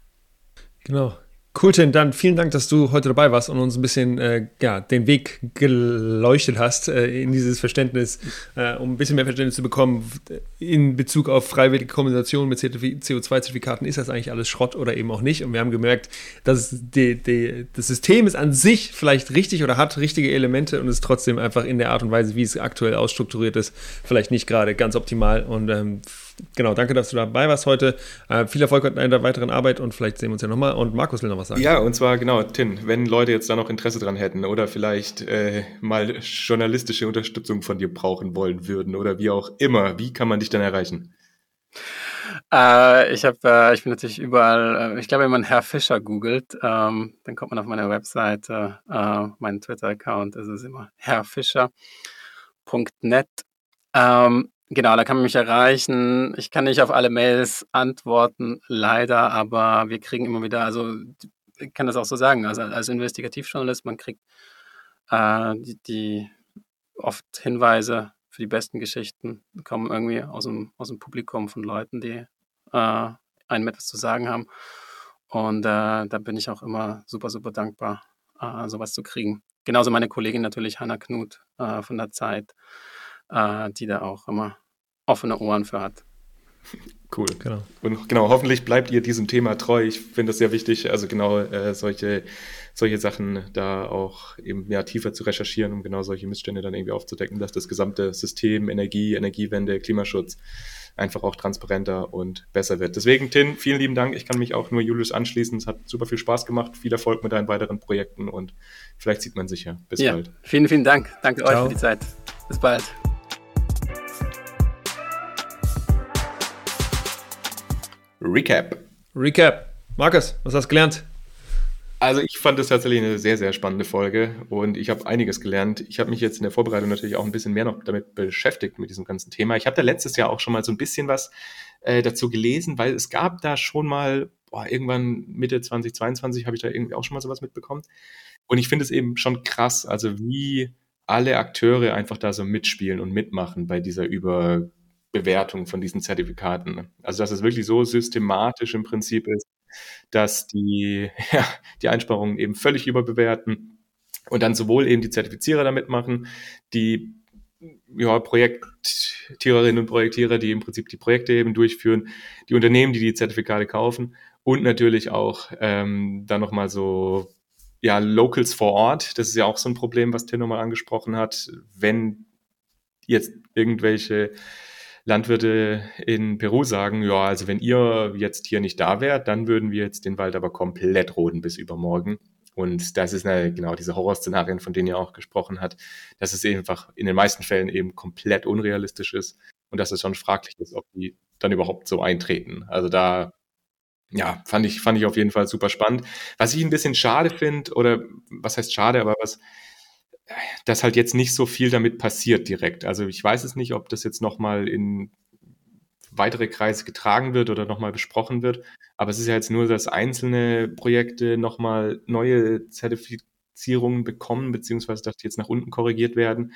Genau. Cool, Tim, dann vielen Dank, dass du heute dabei warst und uns ein bisschen äh, ja, den Weg geleuchtet hast äh, in dieses Verständnis, äh, um ein bisschen mehr Verständnis zu bekommen in Bezug auf freiwillige Kompensation mit CO2-Zertifikaten. Ist das eigentlich alles Schrott oder eben auch nicht? Und wir haben gemerkt, dass die, die, das System ist an sich vielleicht richtig oder hat richtige Elemente und ist trotzdem einfach in der Art und Weise, wie es aktuell ausstrukturiert ist, vielleicht nicht gerade ganz optimal. Und ähm, genau, danke, dass du dabei warst heute. Äh, viel Erfolg in deiner weiteren Arbeit und vielleicht sehen wir uns ja nochmal. Und Markus will noch was sagen. Ja, und zwar genau, Tin, wenn Leute jetzt da noch Interesse dran hätten oder vielleicht äh, mal journalistische Unterstützung von dir brauchen wollen würden oder wie auch immer, wie kann man dich dann erreichen? Äh, ich, hab, äh, ich bin natürlich überall, äh, ich glaube, wenn man Herr Fischer googelt, ähm, dann kommt man auf meine Webseite, äh, meinen Twitter-Account, das ist immer herrfischer.net. Ähm, genau, da kann man mich erreichen. Ich kann nicht auf alle Mails antworten, leider, aber wir kriegen immer wieder, also ich kann das auch so sagen, also als Investigativjournalist, man kriegt äh, die, die oft Hinweise für die besten Geschichten kommen irgendwie aus dem, aus dem Publikum von Leuten, die äh, einem etwas zu sagen haben. Und äh, da bin ich auch immer super, super dankbar, äh, sowas zu kriegen. Genauso meine Kollegin natürlich, Hanna Knut äh, von der Zeit, äh, die da auch immer offene Ohren für hat. Cool. Genau. Und genau, hoffentlich bleibt ihr diesem Thema treu. Ich finde das sehr wichtig, also genau äh, solche, solche Sachen da auch eben ja, tiefer zu recherchieren, um genau solche Missstände dann irgendwie aufzudecken, dass das gesamte System Energie, Energiewende, Klimaschutz einfach auch transparenter und besser wird. Deswegen, Tin, vielen lieben Dank. Ich kann mich auch nur Julius anschließen. Es hat super viel Spaß gemacht. Viel Erfolg mit deinen weiteren Projekten und vielleicht sieht man sich ja. Bis ja, bald. Vielen, vielen Dank. Danke Ciao. euch für die Zeit. Bis bald. Recap. Recap. Markus, was hast du gelernt? Also ich fand das tatsächlich eine sehr, sehr spannende Folge und ich habe einiges gelernt. Ich habe mich jetzt in der Vorbereitung natürlich auch ein bisschen mehr noch damit beschäftigt, mit diesem ganzen Thema. Ich habe da letztes Jahr auch schon mal so ein bisschen was äh, dazu gelesen, weil es gab da schon mal, boah, irgendwann Mitte 2022 habe ich da irgendwie auch schon mal sowas mitbekommen. Und ich finde es eben schon krass, also wie alle Akteure einfach da so mitspielen und mitmachen bei dieser Überbewertung von diesen Zertifikaten. Also dass es wirklich so systematisch im Prinzip ist, dass die, ja, die Einsparungen eben völlig überbewerten und dann sowohl eben die Zertifizierer damit machen, die ja, Projektiererinnen und Projektierer, die im Prinzip die Projekte eben durchführen, die Unternehmen, die die Zertifikate kaufen und natürlich auch ähm, dann nochmal so ja, Locals vor Ort. Das ist ja auch so ein Problem, was Tim nochmal angesprochen hat. Wenn jetzt irgendwelche Landwirte in Peru sagen, ja, also wenn ihr jetzt hier nicht da wärt, dann würden wir jetzt den Wald aber komplett roden bis übermorgen. Und das ist eine, genau diese Horrorszenarien, von denen ihr auch gesprochen hat, dass es einfach in den meisten Fällen eben komplett unrealistisch ist und dass es schon fraglich ist, ob die dann überhaupt so eintreten. Also da, ja, fand ich, fand ich auf jeden Fall super spannend. Was ich ein bisschen schade finde, oder was heißt schade, aber was, dass halt jetzt nicht so viel damit passiert direkt. Also ich weiß es nicht, ob das jetzt nochmal in weitere Kreise getragen wird oder nochmal besprochen wird. Aber es ist ja jetzt nur, dass einzelne Projekte nochmal neue Zertifizierungen bekommen, beziehungsweise dass die jetzt nach unten korrigiert werden.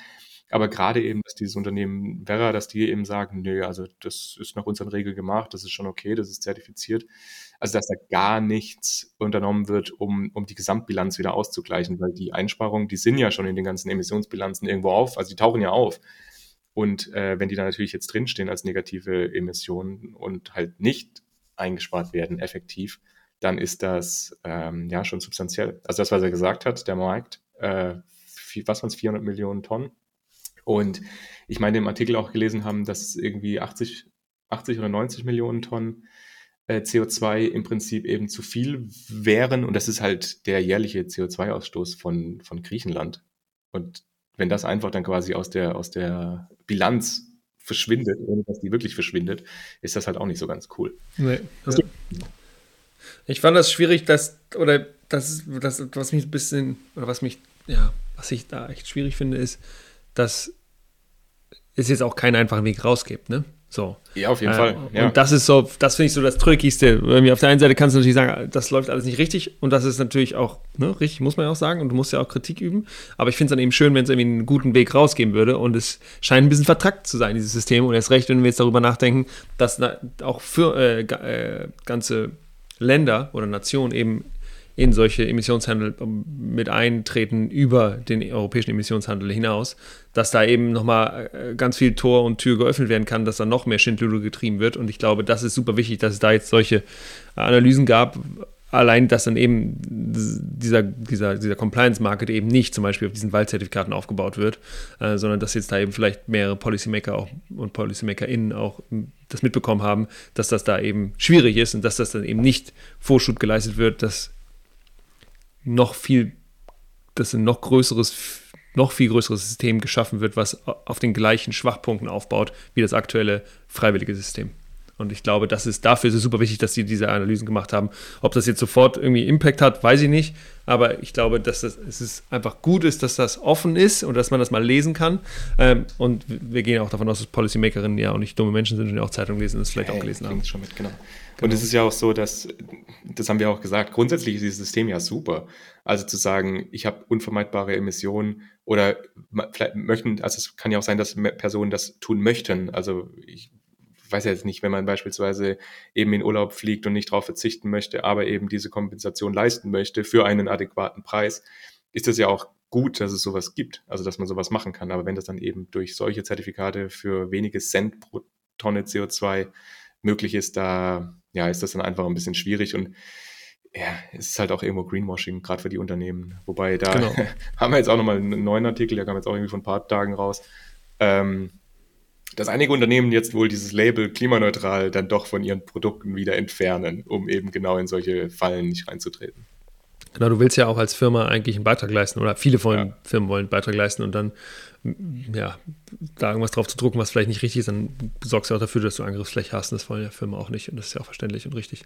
Aber gerade eben, dass dieses Unternehmen Vera, dass die eben sagen, nö, also das ist nach unseren Regeln gemacht, das ist schon okay, das ist zertifiziert. Also dass da gar nichts unternommen wird, um, um die Gesamtbilanz wieder auszugleichen, weil die Einsparungen, die sind ja schon in den ganzen Emissionsbilanzen irgendwo auf, also die tauchen ja auf. Und äh, wenn die da natürlich jetzt drinstehen als negative Emissionen und halt nicht eingespart werden, effektiv, dann ist das ähm, ja schon substanziell. Also das, was er gesagt hat, der Markt, äh, was waren es, 400 Millionen Tonnen und ich meine, im Artikel auch gelesen haben, dass irgendwie 80, 80 oder 90 Millionen Tonnen äh, CO2 im Prinzip eben zu viel wären. Und das ist halt der jährliche CO2-Ausstoß von, von Griechenland. Und wenn das einfach dann quasi aus der, aus der Bilanz verschwindet, ohne dass die wirklich verschwindet, ist das halt auch nicht so ganz cool. Nee, ja. Ich fand das schwierig, dass, oder das, das, was mich ein bisschen, oder was mich, ja, was ich da echt schwierig finde, ist, dass es jetzt auch keinen einfachen Weg raus gibt, ne? So. Ja, auf jeden äh, Fall. Ja. Und das ist so, das finde ich so das Tröckigste. Auf der einen Seite kannst du natürlich sagen, das läuft alles nicht richtig und das ist natürlich auch ne, richtig, muss man ja auch sagen und du musst ja auch Kritik üben. Aber ich finde es dann eben schön, wenn es irgendwie einen guten Weg rausgeben würde und es scheint ein bisschen vertrackt zu sein, dieses System. Und erst recht, wenn wir jetzt darüber nachdenken, dass auch für äh, äh, ganze Länder oder Nationen eben in solche Emissionshandel ähm, mit eintreten über den europäischen Emissionshandel hinaus, dass da eben nochmal äh, ganz viel Tor und Tür geöffnet werden kann, dass da noch mehr Schindluder getrieben wird. Und ich glaube, das ist super wichtig, dass es da jetzt solche Analysen gab, allein, dass dann eben dieser, dieser, dieser Compliance-Market eben nicht zum Beispiel auf diesen Waldzertifikaten aufgebaut wird, äh, sondern dass jetzt da eben vielleicht mehrere Policymaker auch und PolicymakerInnen auch das mitbekommen haben, dass das da eben schwierig ist und dass das dann eben nicht Vorschub geleistet wird, dass noch viel, dass ein noch größeres, noch viel größeres System geschaffen wird, was auf den gleichen Schwachpunkten aufbaut wie das aktuelle freiwillige System. Und ich glaube, das ist dafür ist es super wichtig, dass sie diese Analysen gemacht haben. Ob das jetzt sofort irgendwie Impact hat, weiß ich nicht. Aber ich glaube, dass das, es ist einfach gut ist, dass das offen ist und dass man das mal lesen kann. Ähm, und wir gehen auch davon aus, dass Policymakerinnen ja auch nicht dumme Menschen sind und ja auch Zeitungen lesen es vielleicht hey, auch gelesen haben. Schon mit, genau. Genau. Und es ist ja auch so, dass, das haben wir auch gesagt, grundsätzlich ist dieses System ja super. Also zu sagen, ich habe unvermeidbare Emissionen oder vielleicht möchten, also es kann ja auch sein, dass Personen das tun möchten. Also ich weiß ja jetzt nicht, wenn man beispielsweise eben in Urlaub fliegt und nicht darauf verzichten möchte, aber eben diese Kompensation leisten möchte für einen adäquaten Preis, ist das ja auch gut, dass es sowas gibt, also dass man sowas machen kann. Aber wenn das dann eben durch solche Zertifikate für wenige Cent pro Tonne CO2 möglich ist, da ja, ist das dann einfach ein bisschen schwierig und ja, es ist halt auch irgendwo Greenwashing, gerade für die Unternehmen. Wobei da genau. haben wir jetzt auch nochmal einen neuen Artikel, der kam jetzt auch irgendwie von ein paar Tagen raus. Ähm, dass einige Unternehmen jetzt wohl dieses Label klimaneutral dann doch von ihren Produkten wieder entfernen, um eben genau in solche Fallen nicht reinzutreten. Genau, du willst ja auch als Firma eigentlich einen Beitrag leisten oder viele von ja. Firmen wollen einen Beitrag leisten und dann ja, da irgendwas drauf zu drucken, was vielleicht nicht richtig ist, dann sorgst du auch dafür, dass du Angriffsfläche hast. Und das wollen ja Firmen auch nicht. Und das ist ja auch verständlich und richtig.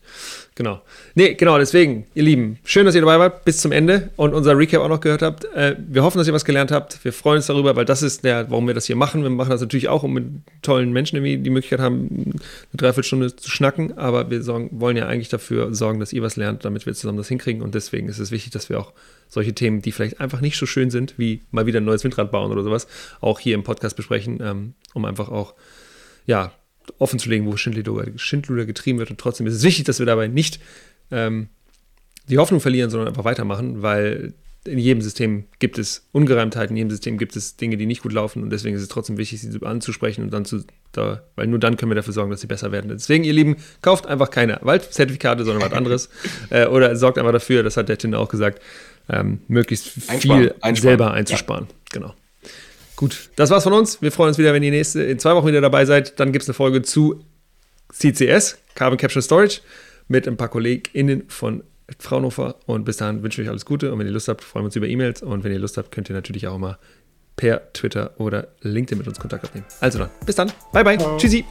Genau. Nee, genau, deswegen, ihr Lieben, schön, dass ihr dabei wart bis zum Ende und unser Recap auch noch gehört habt. Äh, wir hoffen, dass ihr was gelernt habt. Wir freuen uns darüber, weil das ist der, warum wir das hier machen. Wir machen das natürlich auch, um mit tollen Menschen irgendwie die Möglichkeit haben, eine Dreiviertelstunde zu schnacken. Aber wir sorgen, wollen ja eigentlich dafür sorgen, dass ihr was lernt, damit wir zusammen das hinkriegen. Und deswegen ist es wichtig, dass wir auch solche Themen, die vielleicht einfach nicht so schön sind, wie mal wieder ein neues Windrad bauen oder sowas, auch hier im Podcast besprechen, ähm, um einfach auch, ja, offen zu legen, wo Schindluder, Schindluder getrieben wird. Und trotzdem ist es wichtig, dass wir dabei nicht ähm, die Hoffnung verlieren, sondern einfach weitermachen, weil in jedem System gibt es Ungereimtheiten, in jedem System gibt es Dinge, die nicht gut laufen und deswegen ist es trotzdem wichtig, sie anzusprechen und dann zu, da, weil nur dann können wir dafür sorgen, dass sie besser werden. Deswegen, ihr Lieben, kauft einfach keine Waldzertifikate, sondern was anderes äh, oder sorgt einfach dafür, das hat der Tinder auch gesagt, ähm, möglichst viel einsparen, einsparen. selber einzusparen. Ja. Genau. Gut, das war's von uns. Wir freuen uns wieder, wenn ihr nächste, in zwei Wochen wieder dabei seid. Dann gibt es eine Folge zu CCS, Carbon Capture Storage, mit ein paar KollegInnen von Fraunhofer. Und bis dahin wünsche ich euch alles Gute. Und wenn ihr Lust habt, freuen wir uns über E-Mails. Und wenn ihr Lust habt, könnt ihr natürlich auch immer per Twitter oder LinkedIn mit uns Kontakt aufnehmen. Also dann, bis dann. Bye, bye. Ciao. Tschüssi.